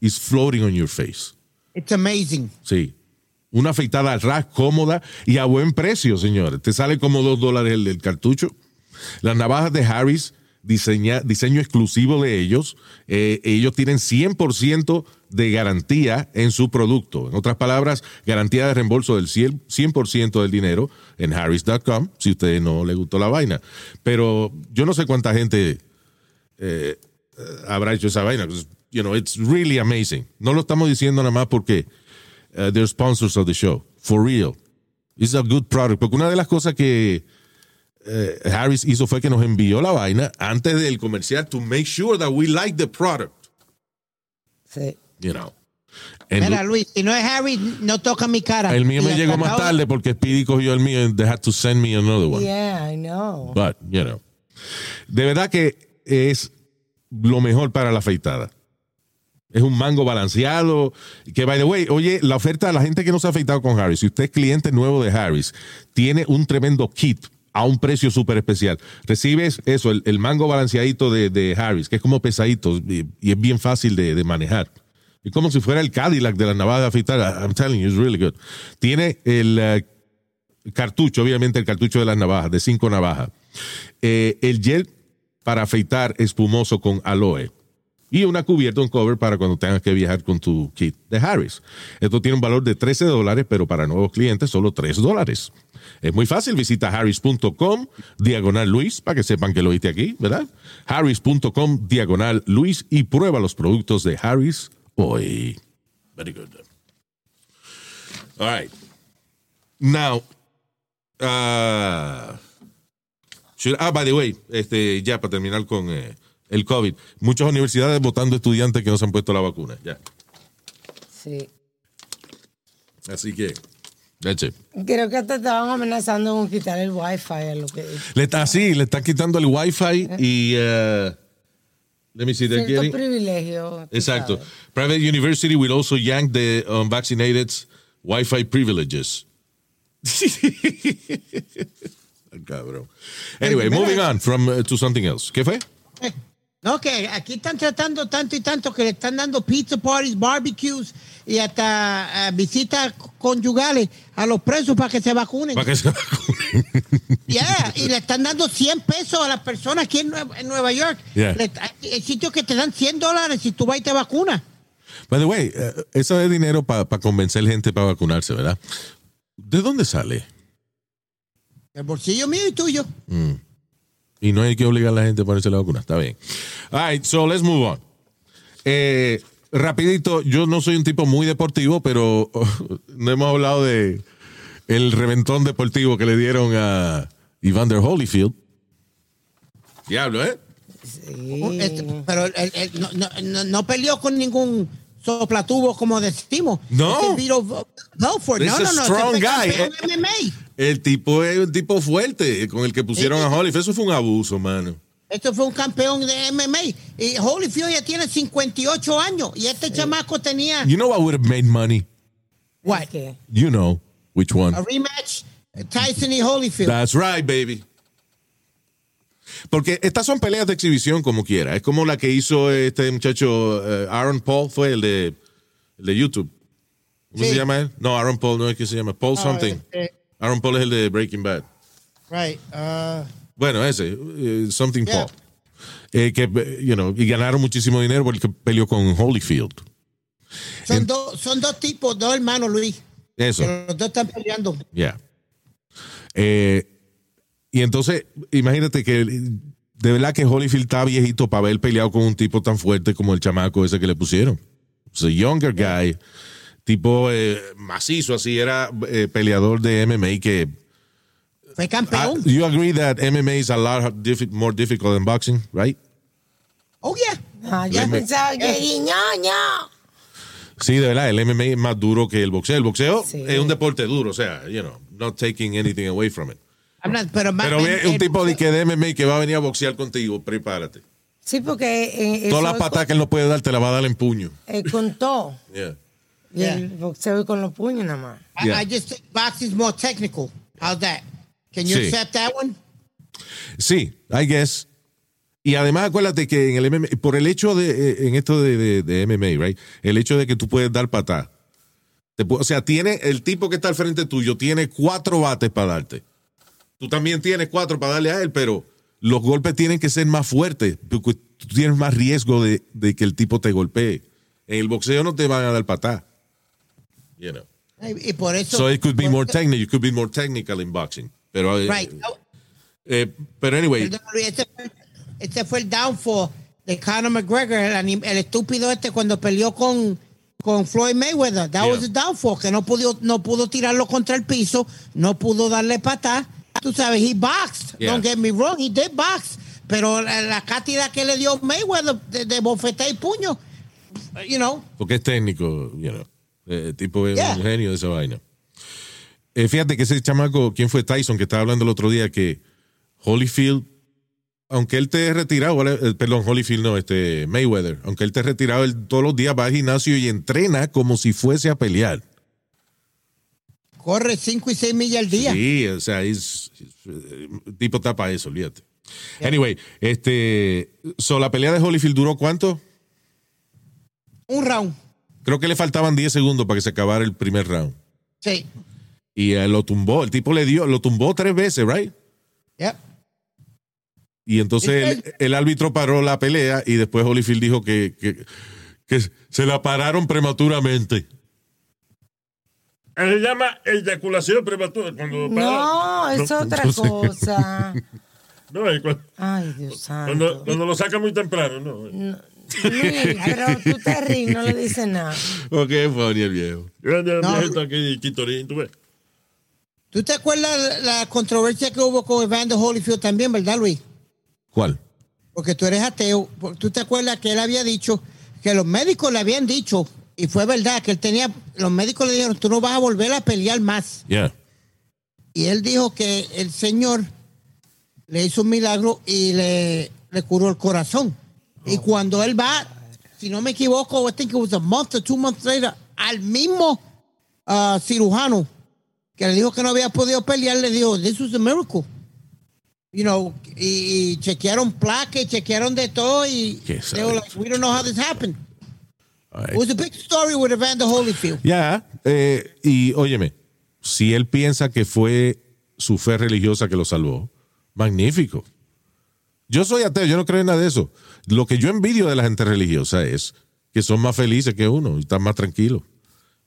it's floating on your face. It's amazing. Sí. Una afeitada ras, cómoda y a buen precio, señores. Te sale como dos dólares el, cartucho. Las navajas de Harris, diseña, diseño exclusivo de ellos. Eh, ellos tienen 100% de garantía en su producto. En otras palabras, garantía de reembolso del 100%, 100% del dinero en harris.com, si a usted no le gustó la vaina. Pero yo no sé cuánta gente eh, habrá hecho esa vaina. You know, it's really amazing. No lo estamos diciendo nada más porque uh, they're sponsors of the show. For real. It's a good product. Porque una de las cosas que eh, Harris hizo fue que nos envió la vaina antes del comercial to make sure that we like the product. Sí. You know. And Mira, Luis, si no es Harry, no toca mi cara. el mío me llegó más tarde porque Speedy cogió el mío and they had to send me another one. Yeah, I know. But, you know. De verdad que es lo mejor para la afeitada. Es un mango balanceado. Que, by the way, oye, la oferta a la gente que no se ha afeitado con Harris, si usted es cliente nuevo de Harris, tiene un tremendo kit a un precio súper especial. Recibes eso, el, mango balanceadito de, Harris, que es como pesadito y, es bien fácil de, manejar. Es como si fuera el Cadillac de la navaja de afeitar. I'm telling you, it's really good. Tiene el eh, cartucho, obviamente el cartucho de las navajas, de cinco navajas. Eh, el gel para afeitar espumoso con aloe. Y una cubierta, un cover para cuando tengas que viajar con tu kit de Harris. Esto tiene un valor de 13 dólares, pero para nuevos clientes solo 3 dólares. Es muy fácil, visita harris.com, diagonal Luis, para que sepan que lo viste aquí, ¿verdad? harris.com, diagonal Luis, y prueba los productos de Harris hoy. Very good. All right. Now, uh, should- ah, by the way, este, ya para terminar con eh, el COVID, muchas universidades votando estudiantes que no se han puesto la vacuna. Ya. Sí. Así que, it. Creo que hasta estaban amenazando con quitar el wifi a lo que Le está, sí, le están quitando el wifi y. uh, let me see, they're getting. privilegios. tú Exacto. sabes. Private university will also yank the unvaccinated Wi-Fi privileges. Cabrón. Anyway, moving on from uh, to something else. ¿Qué fue? Eh, No, que aquí están tratando tanto y tanto que le están dando pizza parties, barbecues y hasta eh, visitas conyugales a los presos para que se vacunen. Para que se vacunen. Yeah, y le están dando 100 pesos a las personas aquí en Nueva, en Nueva York. Yeah. Le- hay sitios que te dan 100 dólares si tú vas y te vacunas. By the way, uh, eso es dinero para convencer gente para vacunarse, ¿verdad? ¿De dónde sale? El bolsillo mío y tuyo. Y no hay que obligar a la gente a ponerse la vacuna. Está bien. All right, so let's move on. Eh, rapidito, yo no soy un tipo muy deportivo, pero no hemos hablado de el reventón deportivo que le dieron a Evander Holyfield. Diablo, ¿eh? Este, pero no, no- no- no peleó con ningún soplatubo como decimos. No. Este Vito Belfort. He's No, no, no. strong este guy. MMA. El tipo es un tipo fuerte con el que pusieron a Holyfield. Eso fue un abuso, mano. Esto fue un campeón de MMA. Y Holyfield ya tiene 58 años. Y este chamaco tenía You know what would have made money? what? You know which one. A rematch. Tyson y Holyfield. That's right, baby. Porque estas son peleas de exhibición como quiera. Es como la que hizo este muchacho eh, Aaron Paul, fue el de, el de YouTube. ¿Cómo Sí. se llama él? No, Aaron Paul no es que se llama. Paul something. este- Aaron Paul es el de Breaking Bad. Right. uh, Bueno, ese, eh, something Yeah. Paul. Eh, que, eh, you know, y ganaron muchísimo dinero porque peleó con Holyfield. son, dos, son dos tipos, dos hermanos, Luis. Eso. Que los dos están peleando. Ya. Eh, y entonces, imagínate que de verdad que Holyfield está viejito para haber peleado con un tipo tan fuerte como el chamaco ese que le pusieron. Es a younger guy, tipo eh, macizo, así era eh, peleador de MMA que. Fue campeón. you agree that MMA is a lot diffi- more difficult than boxing, right? Oh, yeah. Ah, me- pensaba que ñoño. Sí, de verdad, el MMA es más duro que el boxeo. El boxeo Sí. es un deporte duro, o sea, you know, not taking anything away from it. Not- pero más- Pero ve un tipo de que de MMA que va a venir a boxear contigo, prepárate. Sí, porque eh, Todas las es patadas que él no puede dar te las va a dar en puño. con, eh, con todo. Yeah. Y el boxeo con los puños nada más. I, Yeah. I just think boxing's more technical. How's that? Can you Sí. accept that one? Sí, I guess. Y además acuérdate que en el MMA, por el hecho de, eh, en esto de, de- de MMA, right? El hecho de que tú puedes dar patada. O sea, tiene, el tipo que está al frente tuyo tiene cuatro bates para darte. Tú también tienes cuatro para darle a él, pero los golpes tienen que ser más fuertes, porque tú tienes más riesgo de, de que el tipo te golpee. En el boxeo no te van a dar patada. You know. Y por eso. So it could be more technical, you could be more technical in boxing. Pero, eh, Right. Eh, pero anyway, perdón, Este fue, este fue el downfall de Conor McGregor, el, el estúpido este cuando peleó con, con Floyd Mayweather. That Yeah. was the downfall, que no pudo, no pudo tirarlo contra el piso, no pudo darle patá. Tú sabes, he boxed. Yeah. Don't get me wrong, he did box. Pero la, la cátedra que le dio Mayweather de, de bofetada y puño, you know, porque es técnico, you know. Eh, tipo es Yeah. un genio de esa vaina. Eh, fíjate que ese chamaco, ¿quién fue Tyson? Que estaba hablando el otro día que Holyfield, aunque él te retirado. Eh, perdón, Holyfield no, este Mayweather, aunque él te retirado, él todos los días va al gimnasio y entrena como si fuese a pelear. Corre 5 y 6 millas al día. Sí, o sea, es, el tipo para eso, olvídate. Anyway, este, so, la pelea de Holyfield duró cuánto? Un round. Creo que le faltaban 10 segundos para que se acabara el primer round. Sí. Y eh, lo tumbó, el tipo le dio, lo tumbó tres veces, right? Yep. Y entonces el, el árbitro paró la pelea y después Holyfield dijo que, que, que se la pararon prematuramente. Se llama eyaculación prematura. Cuando No, para- es otra no sé. cosa. No, cuando, Ay, Dios cuando, santo. cuando lo saca muy temprano, no. No, Luis, pero tú te ríes, no le dices nada. Ok, funny el viejo. Yo ando No. viejito aquí, Quitorín, tú ves. ¿Tú te acuerdas la controversia que hubo con Evander Holyfield también, verdad, Luis? ¿Cuál? Porque tú eres ateo. ¿Tú te acuerdas que él había dicho que los médicos le habían dicho, y fue verdad, que él tenía, los médicos le dijeron, tú no vas a volver a pelear más. Yeah. Y él dijo que el Señor le hizo un milagro y le, le curó el corazón. Y cuando él va, si no me equivoco, I think it was a month or two months later, al mismo ah, cirujano que le dijo que no había podido pelear, le dijo, this was a miracle. You know, y, y chequearon placas, chequearon de todo y they were like, we don't know how this happened. It was a big story with Evander Holyfield. Ya, eh, y óyeme, si él piensa que fue su fe religiosa que lo salvó, magnífico. Yo soy ateo, yo no creo en nada de eso. Lo que yo envidio de la gente religiosa es que son más felices que uno y están más tranquilos.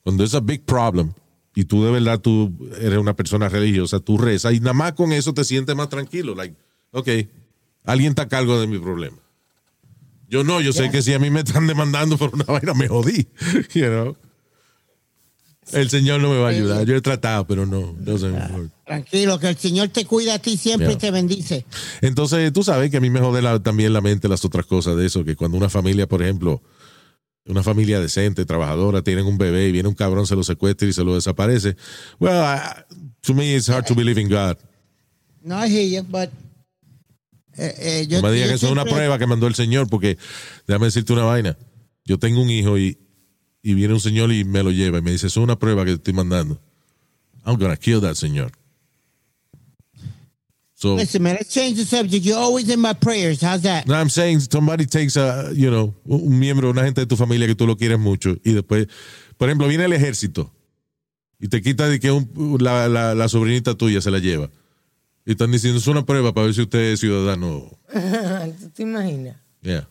Cuando es a big problem y tú de verdad tú eres una persona religiosa, tú rezas y nada más con eso te sientes más tranquilo. Like, ok, alguien está a cargo de mi problema. Yo no, yo sé que si a mí me están demandando por una vaina, me jodí. You know? El Señor no me va a ayudar. Yo he tratado, pero no. Tranquilo, que el Señor te cuida a ti siempre Yeah. y te bendice. Entonces, tú sabes que a mí me jode la- también la mente las otras cosas de eso, que cuando una familia, por ejemplo, una familia decente, trabajadora, tienen un bebé y viene un cabrón, se lo secuestra y se lo desaparece. Well, I- to me it's hard to believe in God. No, I hear you, but... eh, eh, yo, No me digas que eso es una prueba que mandó el Señor, porque déjame decirte una vaina. Yo tengo un hijo y, y viene un señor y me lo lleva y me dice, eso es una prueba que te estoy mandando. I'm gonna kill that señor. So, Listen, man, let's change the subject. You're always in my prayers. How's that? No, I'm saying somebody takes a, you know, un un miembro, una gente de tu familia que tú lo quieres mucho y después, por ejemplo, viene el ejército y te quita de que un- la, la- la sobrinita tuya se la lleva. Y están diciendo, es una prueba para ver si usted es ciudadano. ¿Tú te imaginas? Yeah.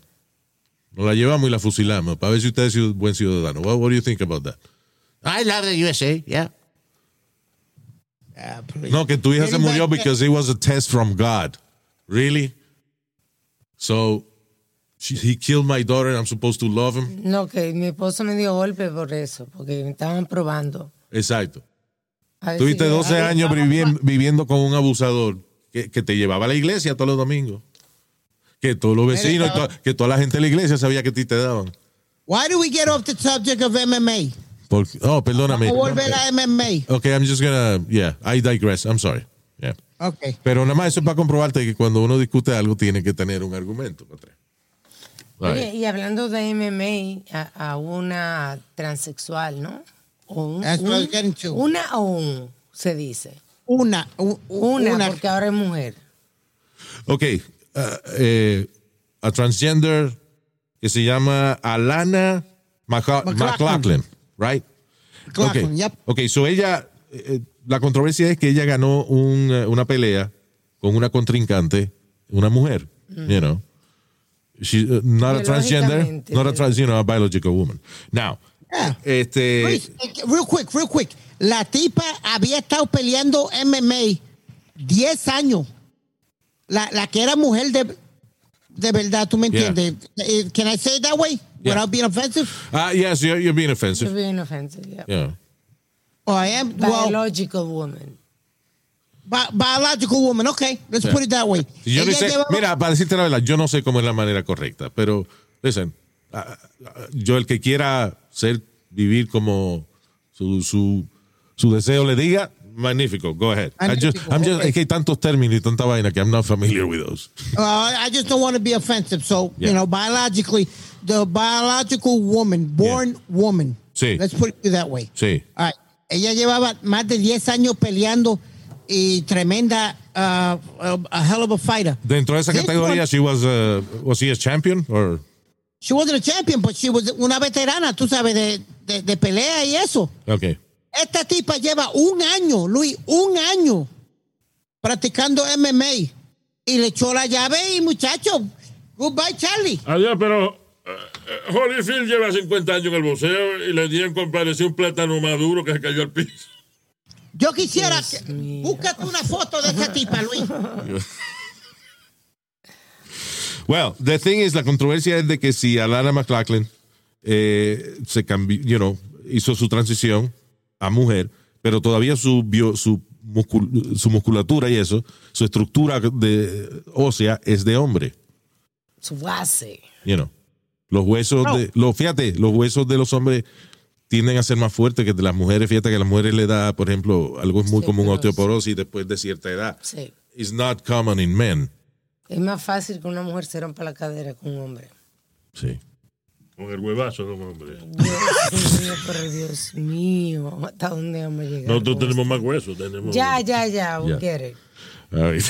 Nos la llevamos y la fusilamos para ver si usted es buen ciudadano. What, what do you think about that? I love the USA, yeah. Ah. No, que tu hija se murió because it was a test from God. Really? So, she- he killed my daughter and I'm supposed to love him? No, que mi esposo me dio golpe por eso, porque me estaban probando. Exacto. Tuviste si yo- 12 a ver, años viviendo con un abusador que, que te llevaba a la iglesia todos los domingos. Que todos los vecinos, to- que toda la gente de la iglesia sabía que a ti te daban. Why do we get off the subject of MMA? Porque, oh, perdóname. Vamos a volver a MMA. Ok, I'm just gonna, yeah, I digress. I'm sorry. Yeah. Okay. Pero nada más eso es para comprobarte que cuando uno discute algo tiene que tener un argumento. Oye, y hablando de MMA, a, a una transexual, ¿no? O un- That's what un- getting to. una o un, se dice. Una, u- u- Una, una. porque ahora es mujer. Ok, uh, eh, a transgender que se llama Alana McLaughlin. McLaughlin, right? McLaughlin, ok, yep. ok, so ella, eh, la controversia es que ella ganó un, eh, una pelea con una contrincante, una mujer, you know. She, uh, not a transgender, not a trans, you know, a biological woman. Now, Yeah. este, Luis, real quick, real quick. La tipa había estado peleando MMA 10 años. La, la que era mujer de, de verdad, ¿tú me Yeah. entiendes? Eh, Can I say it that way? Yeah. Without being offensive? ah, yes, you're, you're being You're offensive. being offensive, yeah. Yeah. Oh, I am? Well, Biological woman. bi- biological woman. Okay, let's put it that way. Yo no sé, llevaba- mira, para decirte la verdad, yo no sé cómo es la manera correcta, pero, listen, ah, ah, yo el que quiera ser, vivir como su, su, su deseo le diga, magnífico, go ahead. I just- I'm just- okay. Es que hay tantos términos y tanta vaina que I'm not familiar with those. Uh, I just don't want to be offensive. So, Yeah. you know, biologically, the biological woman, born woman. Sí. Let's put it that way. Sí. All right. Ella llevaba más de 10 años peleando y tremenda, uh, uh, a hell of a fighter. Dentro de esa This categoría, one- she was, uh, was she a champion? Or, She wasn't a champion, but she was una veterana, tú sabes, de, de, de pelea y eso. okay. Esta tipa lleva un año, Luis, un año practicando MMA. y le echó la llave y muchacho, goodbye Charlie. Adiós, pero eh, Holyfield lleva 50 años en el boxeo y le dieron con parecía un plátano maduro que se cayó al piso. Yo quisiera que, búscate una foto de esa tipa, Luis. Well, the thing is, la controversia es de que si Alana McLachlan eh, se cambió, you know, hizo su transición a mujer, pero todavía su, bio- su, muscul- su musculatura y eso, su estructura de ósea es de hombre, Su base. you know. Los huesos de, los, fíjate, los huesos de los hombres tienden a ser más fuertes que de las mujeres. Fíjate que a las mujeres le da, por ejemplo, algo muy común, Osteoporosis. osteoporosis después de cierta edad. Sí. It's not common in men. Es más fácil que una mujer se rompa la cadera que un hombre. Sí. Con el huevazo de un hombre. Dios mío, pero Dios mío, ¿hasta dónde vamos a llegar? Nosotros tenemos esto? más huesos. Tenemos Ya, ya, ya, we Ya. get it. All right.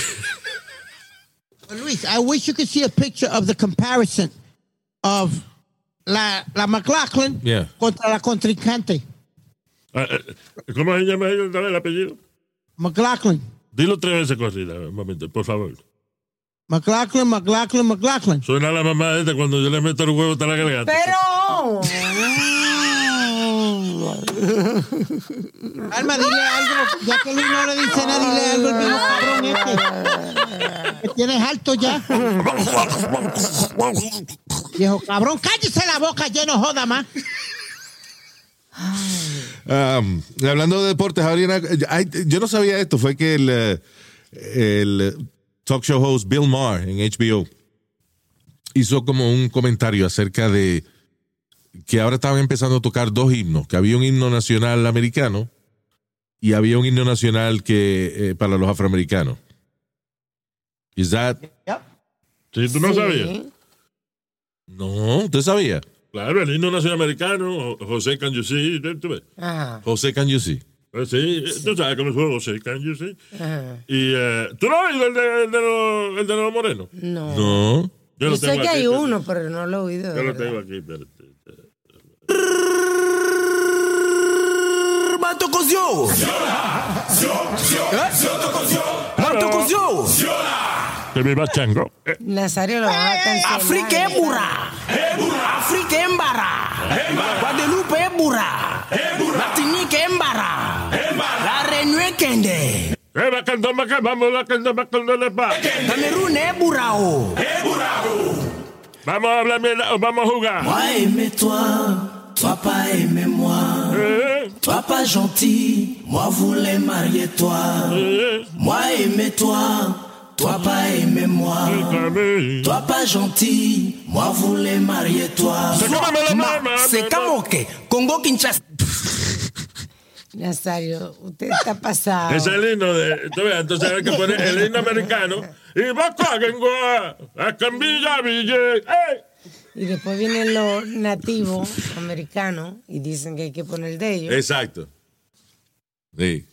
Luis, I wish you could see a picture of the comparison of la, la McLaughlin Yeah. contra la contrincante. Ah, eh, ¿Cómo se llama ella el apellido? McLaughlin. Dilo tres veces corrida, un momento, por favor. McLaughlin, McLaughlin, McLaughlin. Suena la mamá esta cuando yo le meto el huevo hasta la garganta. Pero. Alma, dile algo. Ya que Luis no le dice nada, dile algo al viejo cabrón este. Que tienes alto ya. viejo cabrón, cállese la boca, lleno joda más. Um, hablando de deportes, Adriana, yo no sabía esto, fue que el, eh, el talk show host Bill Maher en HBO hizo como un comentario acerca de que ahora estaban empezando a tocar dos himnos, que había un himno nacional americano y había un himno nacional que eh, para los afroamericanos. Is that? Sí, tú no Sí. sabías. No, ¿usted sabía? Claro, el himno nacional americano, José Can You See, tú ves. Ajá, José Can You See. Pues sí, tú sabes cómo fue José Can You See. ajá. Y eh, tú no has oído el de, el de los, el de los morenos. No. No. Yo Yo lo sé tengo que aquí, hay espérate. uno, pero no lo he oído. de Yo lo verdad. tengo aquí, espérate. Mato Cosio. Mato Cosio. Que viva Chango. Eh, Nazario lo va a cancelar. África es burra. África es embara. Guadalupe es burra. Martinique es embara. ekende ebakando makamamo lakando makondo lepa kamerun eburao eh, eburao eh, Maman Houga. Moi aimez-toi, toi pas aimez-moi. Euh. Toi pas gentil, moi voulais marier toi. Euh. Moi aimez-toi, toi pas aimez-moi. Euh. Toi pas gentil, moi voulais marier toi. C'est comme hein, Congo Kinshasa. Nazario, usted está pasado. Ese es el himno de. Entonces hay que poner el himno americano. Y va a a Cambilla Ville. Y después vienen los nativos americanos y dicen que hay que poner el de ellos. Exacto. Sí.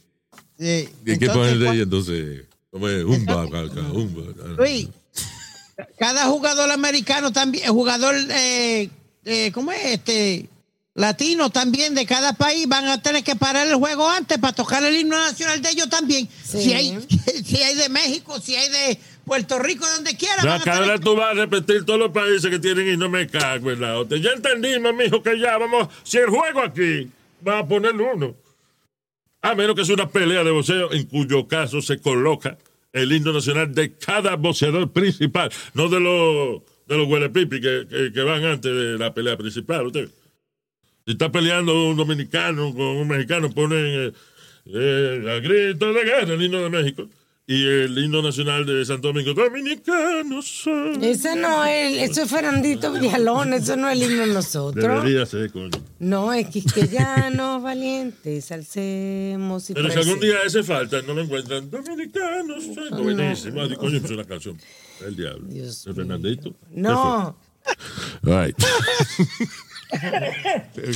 Sí, ¿Y qué entonces, poner de ella entonces? Como es, umba, umba. Luis, cada jugador americano también, jugador, eh, eh, ¿cómo es este? Latino también de cada país van a tener que parar el juego antes para tocar el himno nacional de ellos también. Sí. Si hay, si hay de México, si hay de Puerto Rico, donde quiera. Ya van a que ahora tener- tú vas a repetir todos los países que tienen y no me cago en la otra. Ya entendimos, mijo, que ya vamos. Si el juego aquí va a poner uno. A menos que sea una pelea de boxeo, en cuyo caso se coloca el himno nacional de cada boxeador principal, no de los de los huelepipi que, que, que van antes de la pelea principal. Usted. Si está peleando un dominicano con un mexicano, ponen eh, eh, a grito de guerra el himno de México y el himno nacional de Santo Domingo. Dominicanos. Ese no es, eso es Fernandito Villalón, eso no es el himno de nosotros. Debería ser, coño. No, es que quisqueyanos valientes, alcemos y Pero si algún prece- día ese falta, no lo encuentran. Dominicanos son. Buenísimo. Ay, Coño, es una canción. El diablo. Dios de Fernandito. No, All right.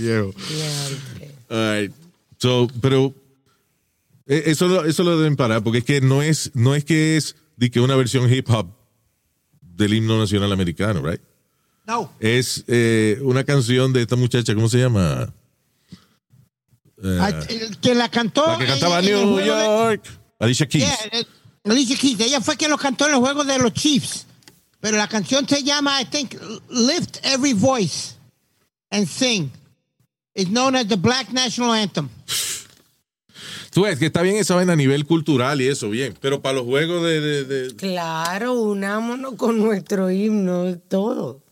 Viejo. All right. So, pero eh, eso, lo- eso lo deben parar, porque es que no es, no es que es de que una versión hip hop del himno nacional americano, right? No. Es eh, una canción de esta muchacha, ¿cómo se llama? Eh, el que la cantó. la que cantaba en- en New de- York. Alicia Keys. Yeah, en- Alicia Keys, ella fue quien lo cantó en los juegos de los Chiefs. Pero la canción se llama, I think, Lift Every Voice and Sing. It's known as the Black National Anthem. Tú ves que está bien esa vaina a nivel cultural y eso, bien. Pero para los juegos de. de- de- Claro, unámonos con nuestro himno, todo.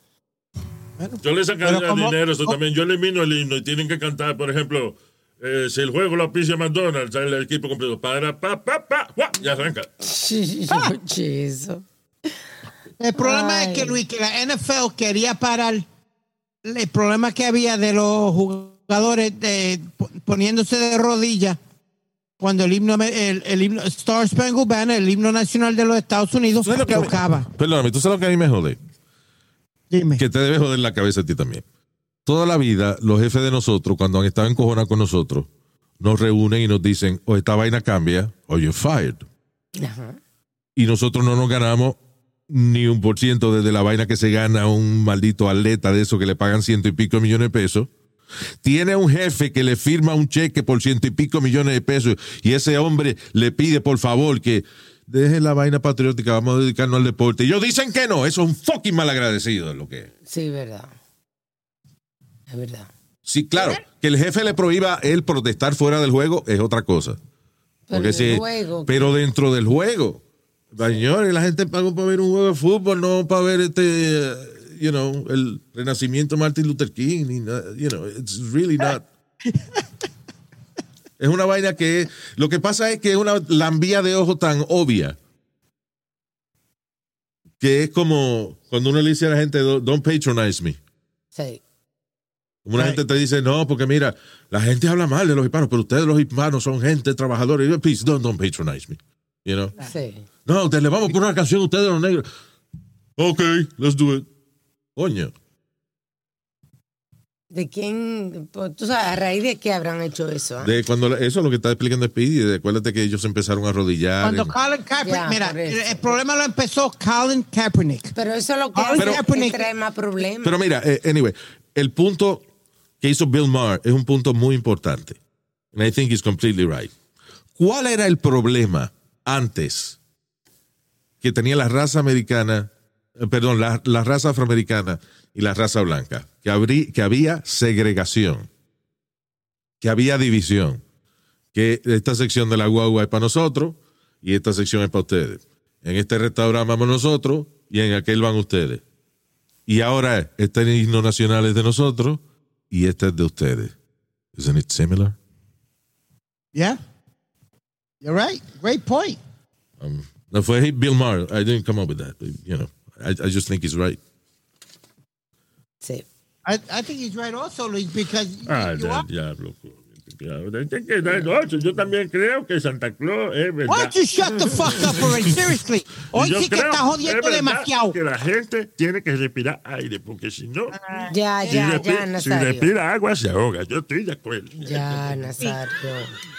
Yo le sacaría como- dinero eso también. Yo elimino el himno y tienen que cantar, por ejemplo, eh, si el juego lo auspicia McDonald's, sale el equipo completo. Para, pa, pa, pa, guau, ya arranca. Oye, eso. El problema Ay. es que, Luis, que la NFL quería parar el problema que había de los jugadores de, poniéndose de rodillas cuando el himno, el, el himno Star Spangled Banner, el himno nacional de los Estados Unidos, ¿Tú sabes lo que mí- tocaba. Perdóname, ¿tú sabes lo que a mí me jode? Dime. Que te debe joder la cabeza a ti también. Toda la vida, los jefes de nosotros, cuando han estado encojonados con nosotros, nos reúnen y nos dicen, o esta vaina cambia, o you're fired. Ajá. Y nosotros no nos ganamos ni un por ciento desde la vaina que se gana un maldito atleta de eso que le pagan ciento y pico millones de pesos. Tiene un jefe que le firma un cheque por ciento y pico millones de pesos y ese hombre le pide por favor que deje la vaina patriótica, vamos a dedicarnos al deporte. Y ellos dicen que no, eso es un fucking malagradecido lo que es. Sí, verdad. Es verdad. Sí, claro, que el jefe le prohíba él protestar fuera del juego es otra cosa. Pero Porque juego, pero dentro del juego. Señores, la gente pagó para ver un juego de fútbol, no para ver este, you know, el renacimiento de Martin Luther King, ni nada, you know, it's really not. es una vaina que lo que pasa es que es una lambía de ojo tan obvia que es como cuando uno le dice a la gente, don't patronize me. Sí. Como una Right. gente te dice, no, porque mira, la gente habla mal de los hispanos, pero ustedes los hispanos son gente trabajadora. Y yo, please, don't, don't patronize me. You know? Sí. No, ustedes le vamos a poner una canción a ustedes los negros. Ok, let's do it. Coño. ¿De quién? pues, Tú sabes, a raíz de qué habrán hecho eso. ah? De cuando eso es lo que está explicando Speedy. Acuérdate que ellos empezaron a arrodillar. Cuando en- Colin Kaepernick, Ya, mira, el problema lo empezó Colin Kaepernick. Pero eso es lo que pero- que trae más problemas. Pero mira, eh, anyway, el punto que hizo Bill Maher es un punto muy importante. And I think he's completely right. ¿Cuál era el problema antes que tenía la raza americana, eh, perdón, la, raza afroamericana y la raza blanca? Que había segregación, que había división, que esta sección de la guagua es para nosotros y esta sección es para ustedes. En este restaurante vamos nosotros y en aquel van ustedes. Y ahora este himno nacional es de nosotros y este es de ustedes. Isn't it similar? Yeah. You're right. Great point. Um, no fue Bill Maher. I didn't come up with that. but, you know, I, I just think he's right. Sí. I, I think he's right also, Luis, because Ah, you del are- diablo. coño, diablo. Es que da noche. Yo también creo que Santa Claus es Why verdad. don't you shut the fuck up already? Seriously. Hoy yo sí que creo, está jodiendo es demasiado. Que la gente tiene que respirar aire, porque si no, Ya, si, ya, respi- ya, si Nazario. respira agua, se ahoga. Yo estoy de acuerdo. Ya, Nazario.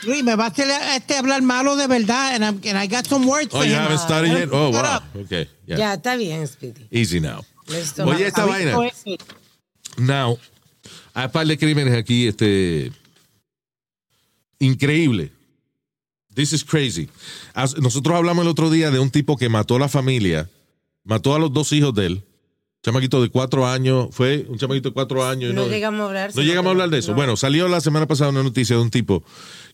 Luis, me va a hacer este hablar malo de verdad, and, I'm, and I got some words Oh, for you him. haven't started yet? Oh, wow. Okay. Yeah. Ya, está bien, Speedy. Easy now. Let's talk Oye, esta vaina. Now, hay un par de crímenes aquí, este. Increíble. This is crazy. Nosotros hablamos el otro día de un tipo que mató a la familia, mató a los dos hijos de él. Chamaquito de cuatro años, fue un chamaquito de cuatro años. y No llegamos a hablar. No llegamos a hablar de eso. No. Bueno, salió la semana pasada una noticia de un tipo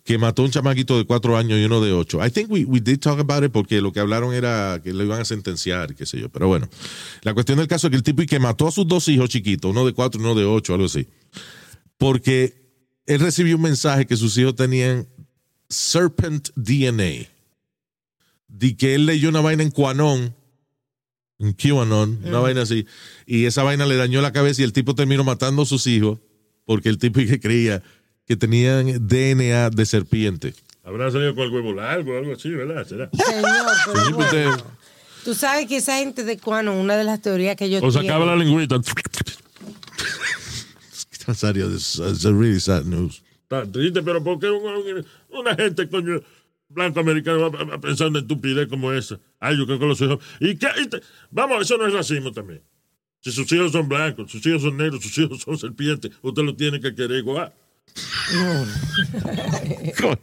que mató a un chamaquito de cuatro años y uno de ocho. I think we, we did talk about it porque lo que hablaron era que lo iban a sentenciar, qué sé yo. Pero bueno, la cuestión del caso es que el tipo y que mató a sus dos hijos chiquitos, uno de cuatro y uno de ocho, algo así. Porque él recibió un mensaje que sus hijos tenían serpent DNA. De que él leyó una vaina en Quanon, en QAnon, una vaina así, y esa vaina le dañó la cabeza y el tipo terminó matando a sus hijos porque el tipo que creía que tenían DNA de serpiente. Habrá salido con el huevo largo o algo así, ¿verdad? ¿Será? Señor, pero Sí, pues, bueno. usted- Tú sabes que esa gente de Cuano, una de las teorías que yo O sacaba la lengüita. Nazario, this is a really sad news. Está triste, pero ¿por qué un- un- una gente, coño, blanco americano va a- pensar en estupidez como esa? Ay, yo creo que los hijos. ¿Y qué? Y te- Vamos, eso no es racismo también. Si sus hijos son blancos, sus hijos son negros, sus hijos son serpientes, usted lo tiene que querer igual.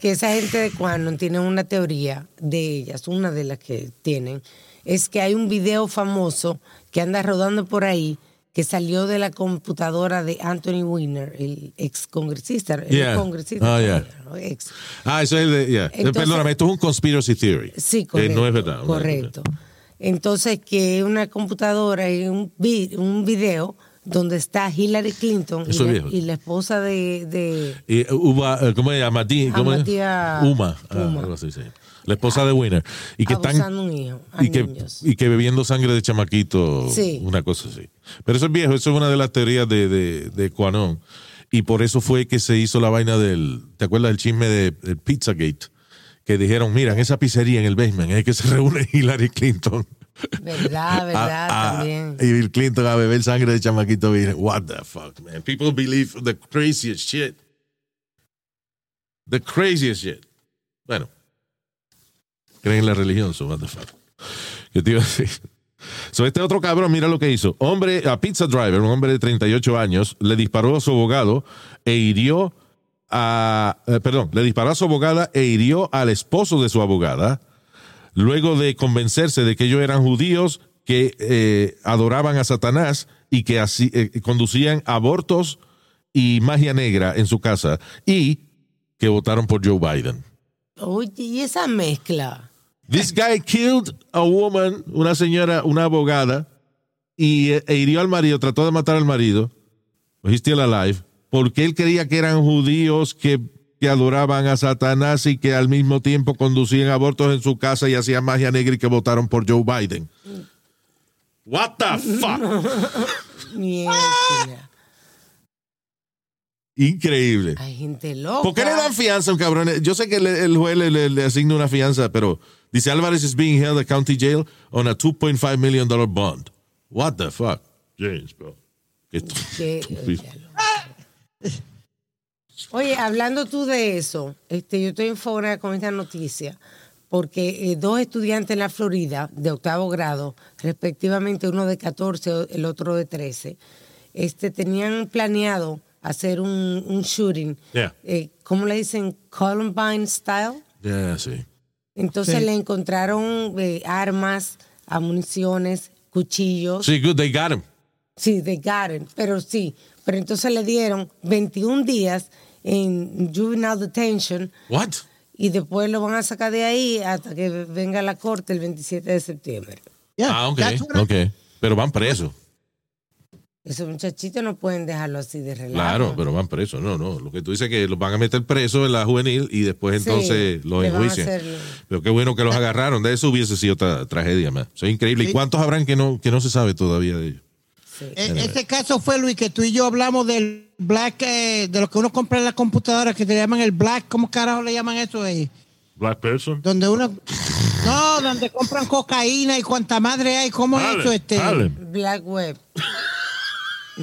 que esa gente de Quanon tiene una teoría de ellas, una de las que tienen, es que hay un video famoso que anda rodando por ahí que salió de la computadora de Anthony Weiner, el ex congresista, el Yeah. congresista, Oh, ex. Ah, eso es el de. yeah. Entonces- Perdóname, esto es un conspiracy theory. Sí, correcto. no es verdad. Correcto. Entonces, que una computadora y un, vi- un video donde está Hillary Clinton y, la, viejo. y la esposa de, de Y uh, Uba, eh, ¿cómo se llama? ¿Cómo? Amatía- Uma. Ah, Uma. algo así, sí. La esposa de Winner. Y que están. un hijo Y que, y que bebiendo sangre de chamaquito, Sí. una cosa así. Pero eso es viejo, eso es una de las teorías de, de, de Quanon. Y por eso fue que se hizo la vaina del. ¿Te acuerdas del chisme de, del Pizzagate? Que dijeron, mira, en esa pizzería en el basement es que se reúne Hillary Clinton. Verdad, verdad, a- a- también. Y Bill Clinton a beber sangre de chamaquito. Virgen. What the fuck, man? People believe the craziest shit. The craziest shit. Bueno. Creen en la religión, so what the fuck. ¿Qué te iba a decir? So, este otro cabrón, mira lo que hizo. Hombre, a pizza driver, un hombre de 38 años, le disparó a su abogado e hirió a. eh, perdón, le disparó a su abogada e hirió al esposo de su abogada luego de convencerse de que ellos eran judíos que eh, adoraban a Satanás y que así eh, conducían abortos y magia negra en su casa y que votaron por Joe Biden. Oye, y esa mezcla. This guy killed a woman, una señora, una abogada, y eh, e hirió al marido, trató de matar al marido, he's still alive, porque él creía que eran judíos que, que adoraban a Satanás y que al mismo tiempo conducían abortos en su casa y hacían magia negra y que votaron por Joe Biden. What the fuck? Mierda. Increíble. Hay gente loca. ¿Por qué le dan fianza a un cabrón? Yo sé que el juez le, le- le asigna una fianza, pero dice Álvarez is being held at county jail on a 2.5 million dollar bond. What the fuck? James, bro. Qué. Oye, hablando tú de eso, este, yo estoy en favor con esta noticia, porque eh, dos estudiantes en la Florida de octavo grado, respectivamente uno de 14, el otro de 13, este, tenían planeado hacer un, un shooting, Yeah. eh, ¿cómo le dicen? Columbine style. Yeah, sí. Entonces Sí. le encontraron eh, armas, municiones, cuchillos. Sí, good, they got him. Sí, they got it, pero sí. Pero entonces le dieron 21 días en juvenile detention What? y después lo van a sacar de ahí hasta que venga la corte el 27 de septiembre. Yeah, ah, ok, ok. Pero van presos. Esos muchachitos no pueden dejarlo así de relajo. Claro, pero van presos. No, no. Lo que tú dices es que los van a meter presos en la juvenil y después Sí, entonces los van a enjuician. Pero qué bueno que los agarraron. De eso hubiese sido otra tragedia más. Eso es increíble. ¿Y Sí. cuántos habrán que no, que no se sabe todavía de ellos? E- Ese caso fue, Luis, que tú y yo hablamos del black, eh, de lo que uno compra en la computadora, que te llaman el black, ¿cómo carajo le llaman eso ahí? Black person. Donde uno... No, donde compran cocaína y cuanta madre hay, ¿cómo es eso? Este? Black Web.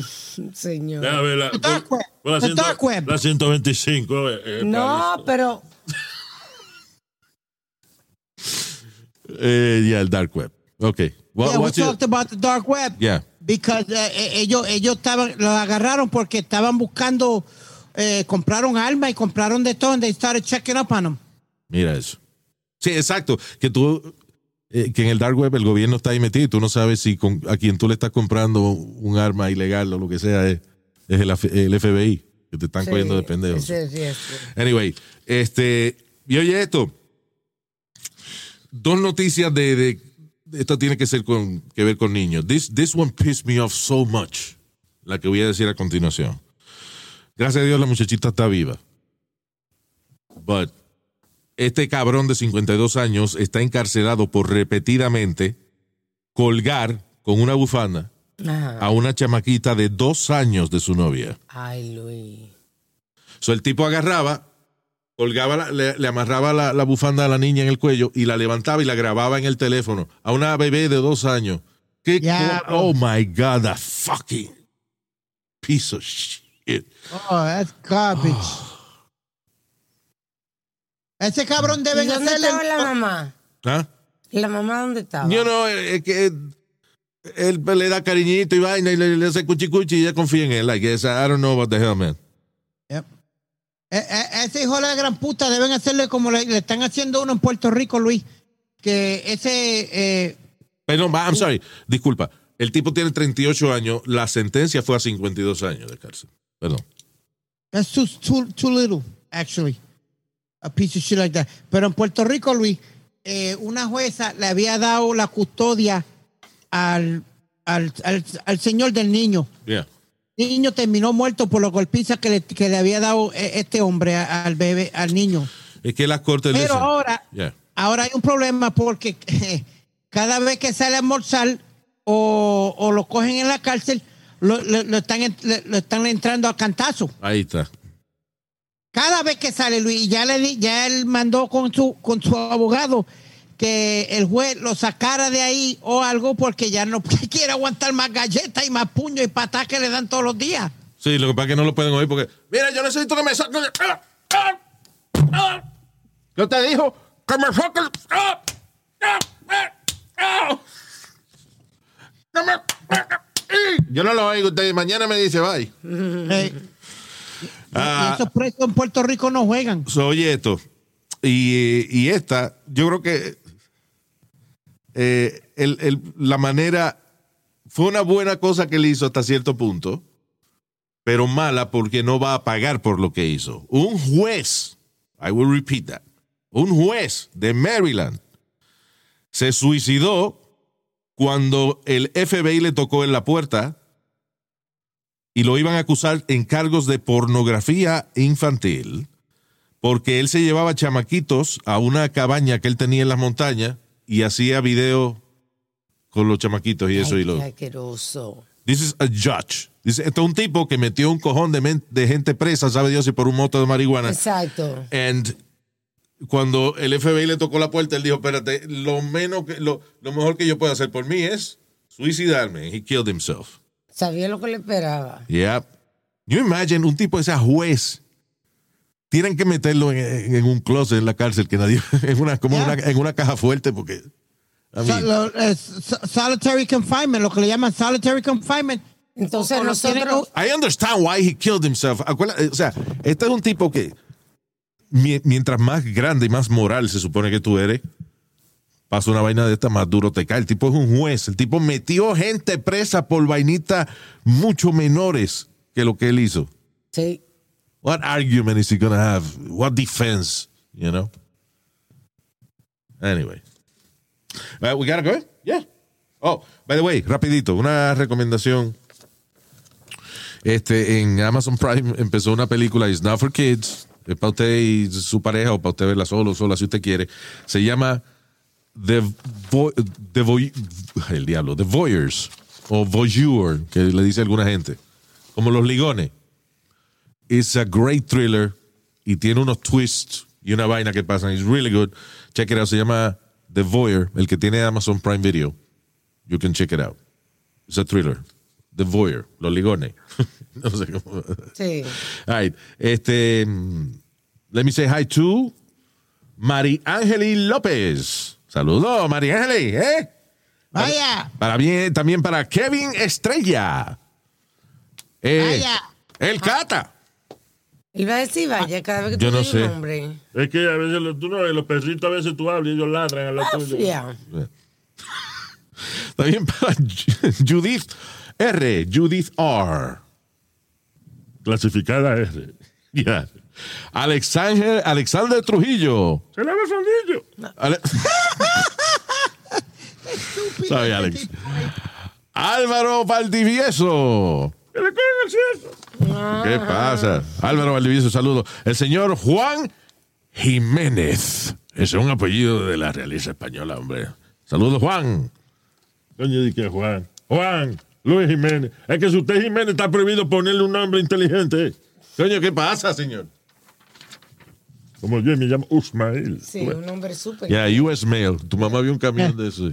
Señor. Déjame ver la, web. pon la ciento- dark web. La 125. eh, eh, No, pero Eh, yeah, el dark web. Ok. What, Yeah, we what's your- talked about the dark web. Yeah. Because eh, ellos, ellos estaban, los agarraron porque estaban buscando, eh, compraron armas y compraron de todo, and they started checking up on them. Mira eso. Sí, exacto. Que tú, eh, que en el dark web el gobierno está ahí metido y tú no sabes si con- a quien tú le estás comprando un arma ilegal o lo que sea es, es el, FBI, que te están sí, cogiendo de pendejos. el riesgo. Anyway, este, y oye esto, dos noticias de, de- esto tiene que ser con que ver con niños. This, this one pissed me off so much, la que voy a decir a continuación. Gracias a Dios la muchachita está viva. But este cabrón de 52 años está encarcelado por repetidamente colgar con una bufanda Ajá. a una chamaquita de dos años de su novia. Ay, Luis. So, el tipo agarraba, colgaba, la- le, le amarraba la, la bufanda a la niña en el cuello y la levantaba y la grababa en el teléfono a una bebé de dos años. ¿Qué co- oh my God, that fucking piece of shit. Oh, that's garbage. Ese cabrón ¿Y deben dónde hacerle. estaba la mamá? ¿Ah? ¿La mamá dónde estaba? Yo no, es que él le da cariñito y vaina y le, le hace cuchi cuchi y ella confía en él. Like, I don't know what the hell, man. Yep. Eh, eh, ese hijo de la gran puta deben hacerle como le, le están haciendo uno en Puerto Rico, Luis. Que ese. eh, Perdón, I'm sorry, disculpa. El tipo tiene 38 años, la sentencia fue a 52 años de cárcel. Perdón. That's too, too, too little, actually. A piece of shit like that. Pero en Puerto Rico, Luis, eh, una jueza le había dado la custodia al, al, al, al señor del niño. Yeah. El niño terminó muerto por los golpizas que le, que le había dado eh, este hombre al bebé, al niño. Es que las cortes Pero dicen- ahora, Yeah. ahora hay un problema porque cada vez que sale a almorzar o, o lo cogen en la cárcel, lo, lo- lo están, lo están entrando a cantazo. Ahí está. Cada vez que sale Luis, ya le di- ya él mandó con su con su abogado que el juez lo sacara de ahí o algo porque ya no quiere aguantar más galletas y más puños y patadas que le dan todos los días. Sí, lo que pasa es que no lo pueden oír porque. Mira, yo necesito que me saquen. ¡Ah! ¡Ah! ¡Ah! Yo te dijo que me saquen. Yo no lo oigo. Usted mañana me dice, bye. Ah. y esos presos en Puerto Rico no juegan. Oye esto. Y, y esta, yo creo que eh, el- el- la manera fue una buena cosa que él hizo hasta cierto punto, pero mala porque no va a pagar por lo que hizo. Un juez, I will repeat that, un juez de Maryland se suicidó cuando el FBI le tocó en la puerta y lo iban a acusar en cargos de pornografía infantil porque él se llevaba chamaquitos a una cabaña que él tenía en las montañas y hacía video con los chamaquitos y eso Ay, y lo. asqueroso. This is a judge. Dice, esto es un tipo que metió un cojón de, de gente presa, sabe Dios, y por un moto de marihuana. Exacto. And cuando el FBI le tocó la puerta, él dijo, espérate, lo menos que, lo, lo mejor que yo puedo hacer por mí es suicidarme. He killed himself. Sabía lo que le esperaba. Yeah. You imagine un tipo de ese juez. Tienen que meterlo en, en un closet en la cárcel que nadie en una como Yeah. una, en una caja fuerte porque I So- mean, lo- eh, so- solitary confinement, lo que le llaman solitary confinement. Entonces O- nosotros, I understand why he killed himself. Acuérdate, O sea, este es un tipo que mi- mientras más grande y más moral se supone que tú eres, pasa una vaina de esta, más duro te cae. El tipo es un juez. El tipo metió gente presa por vainitas mucho menores que lo que él hizo. sí. What argument is he to have? What defense? You know? Anyway. Uh, we gotta go? Yeah. Oh, by the way, rapidito, una recomendación. Este, en Amazon Prime empezó una película, It's Not for Kids, es para usted y su pareja o para usted verla solo, sola, si usted quiere. Se llama The, Vo- The Voy- el diablo, The Voyeurs o Voyeur, que le dice alguna gente. Como los ligones. It's a great thriller y tiene unos twists y una vaina que pasan. It's really good. Check it out. Se llama The Voyeur, el que tiene Amazon Prime Video. You can check it out. It's a thriller. The Voyeur, los ligones. no sé cómo. Sí. All right. Este, let me say hi to Mari Angeli López. Saludos, Mari Angeli, ¿eh? Vaya, Para bien, también para Kevin Estrella. Eh, vaya. el Cata. Va a decir vaya cada vez que Yo tú no digas sé. un nombre. Es que a veces lo- tú no ves, los perritos a veces tú hablas y ellos ladran a la tuya. Afia. También para Judith R. Judith R. Clasificada R. Yeah. Alexander, Alexander Trujillo. Se lava el fondillo. Ale- Sorry, Alex. Álvaro Valdivieso. Que le cogen el cierto. ¿Qué pasa? Álvaro Valdivieso, saludo. El señor Juan Jiménez. Ese es un apellido de la realeza española, hombre. Saludos, Juan. Coño, di que Juan. Juan. Luis Jiménez. Es que si usted es Jiménez está prohibido ponerle un nombre inteligente. Coño, ¿qué pasa, señor? Como yo me llamo Usmail. Sí, un nombre súper. Yeah, US Mail. Tu mamá vio un camión de eso.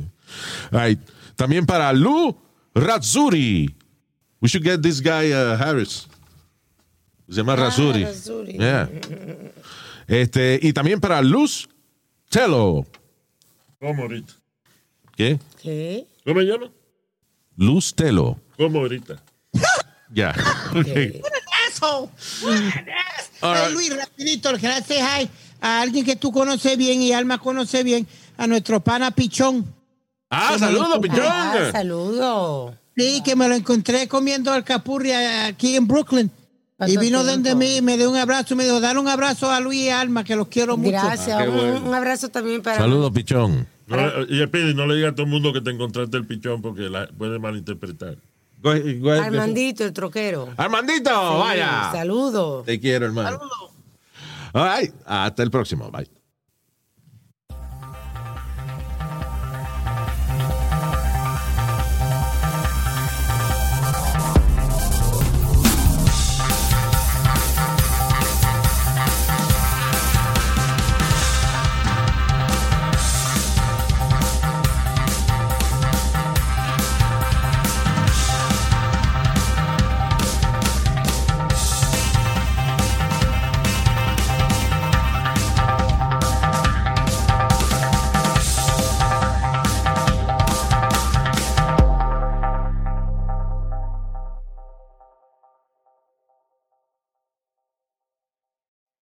All right. También para Lou Razzuri. We should get this guy uh, Harris. Se llama Razzuri. Razzuri. Yeah. Este, y también para Luz Telo. ¿Cómo ahorita? ¿Qué? ¿Qué? ¿Cómo me llama? Luz Telo. ¿Cómo ahorita? Ya. ¿Qué? Asshole. Right. Luis, rapidito, le quiero decir hi a alguien que tú conoces bien y Alma conoce bien, a nuestro pana Pichón. Ah, saludos, pichón. Ah, saludos. Sí, que me lo encontré comiendo alcapurri aquí en Brooklyn. Y ¿Cuánto vino tiempo? donde mí, me dio un abrazo, me dijo, dar un abrazo a Luis y Alma, que los quiero mucho. Gracias. Ah, qué un, bueno. un abrazo también para Saludos, pichón. No, y Speedy, no le diga a todo el mundo que te encontraste el pichón porque la puede malinterpretar. Armandito, el troquero. Armandito, Sí, vaya. Saludos. Te quiero, hermano. Right, hasta el próximo. Bye.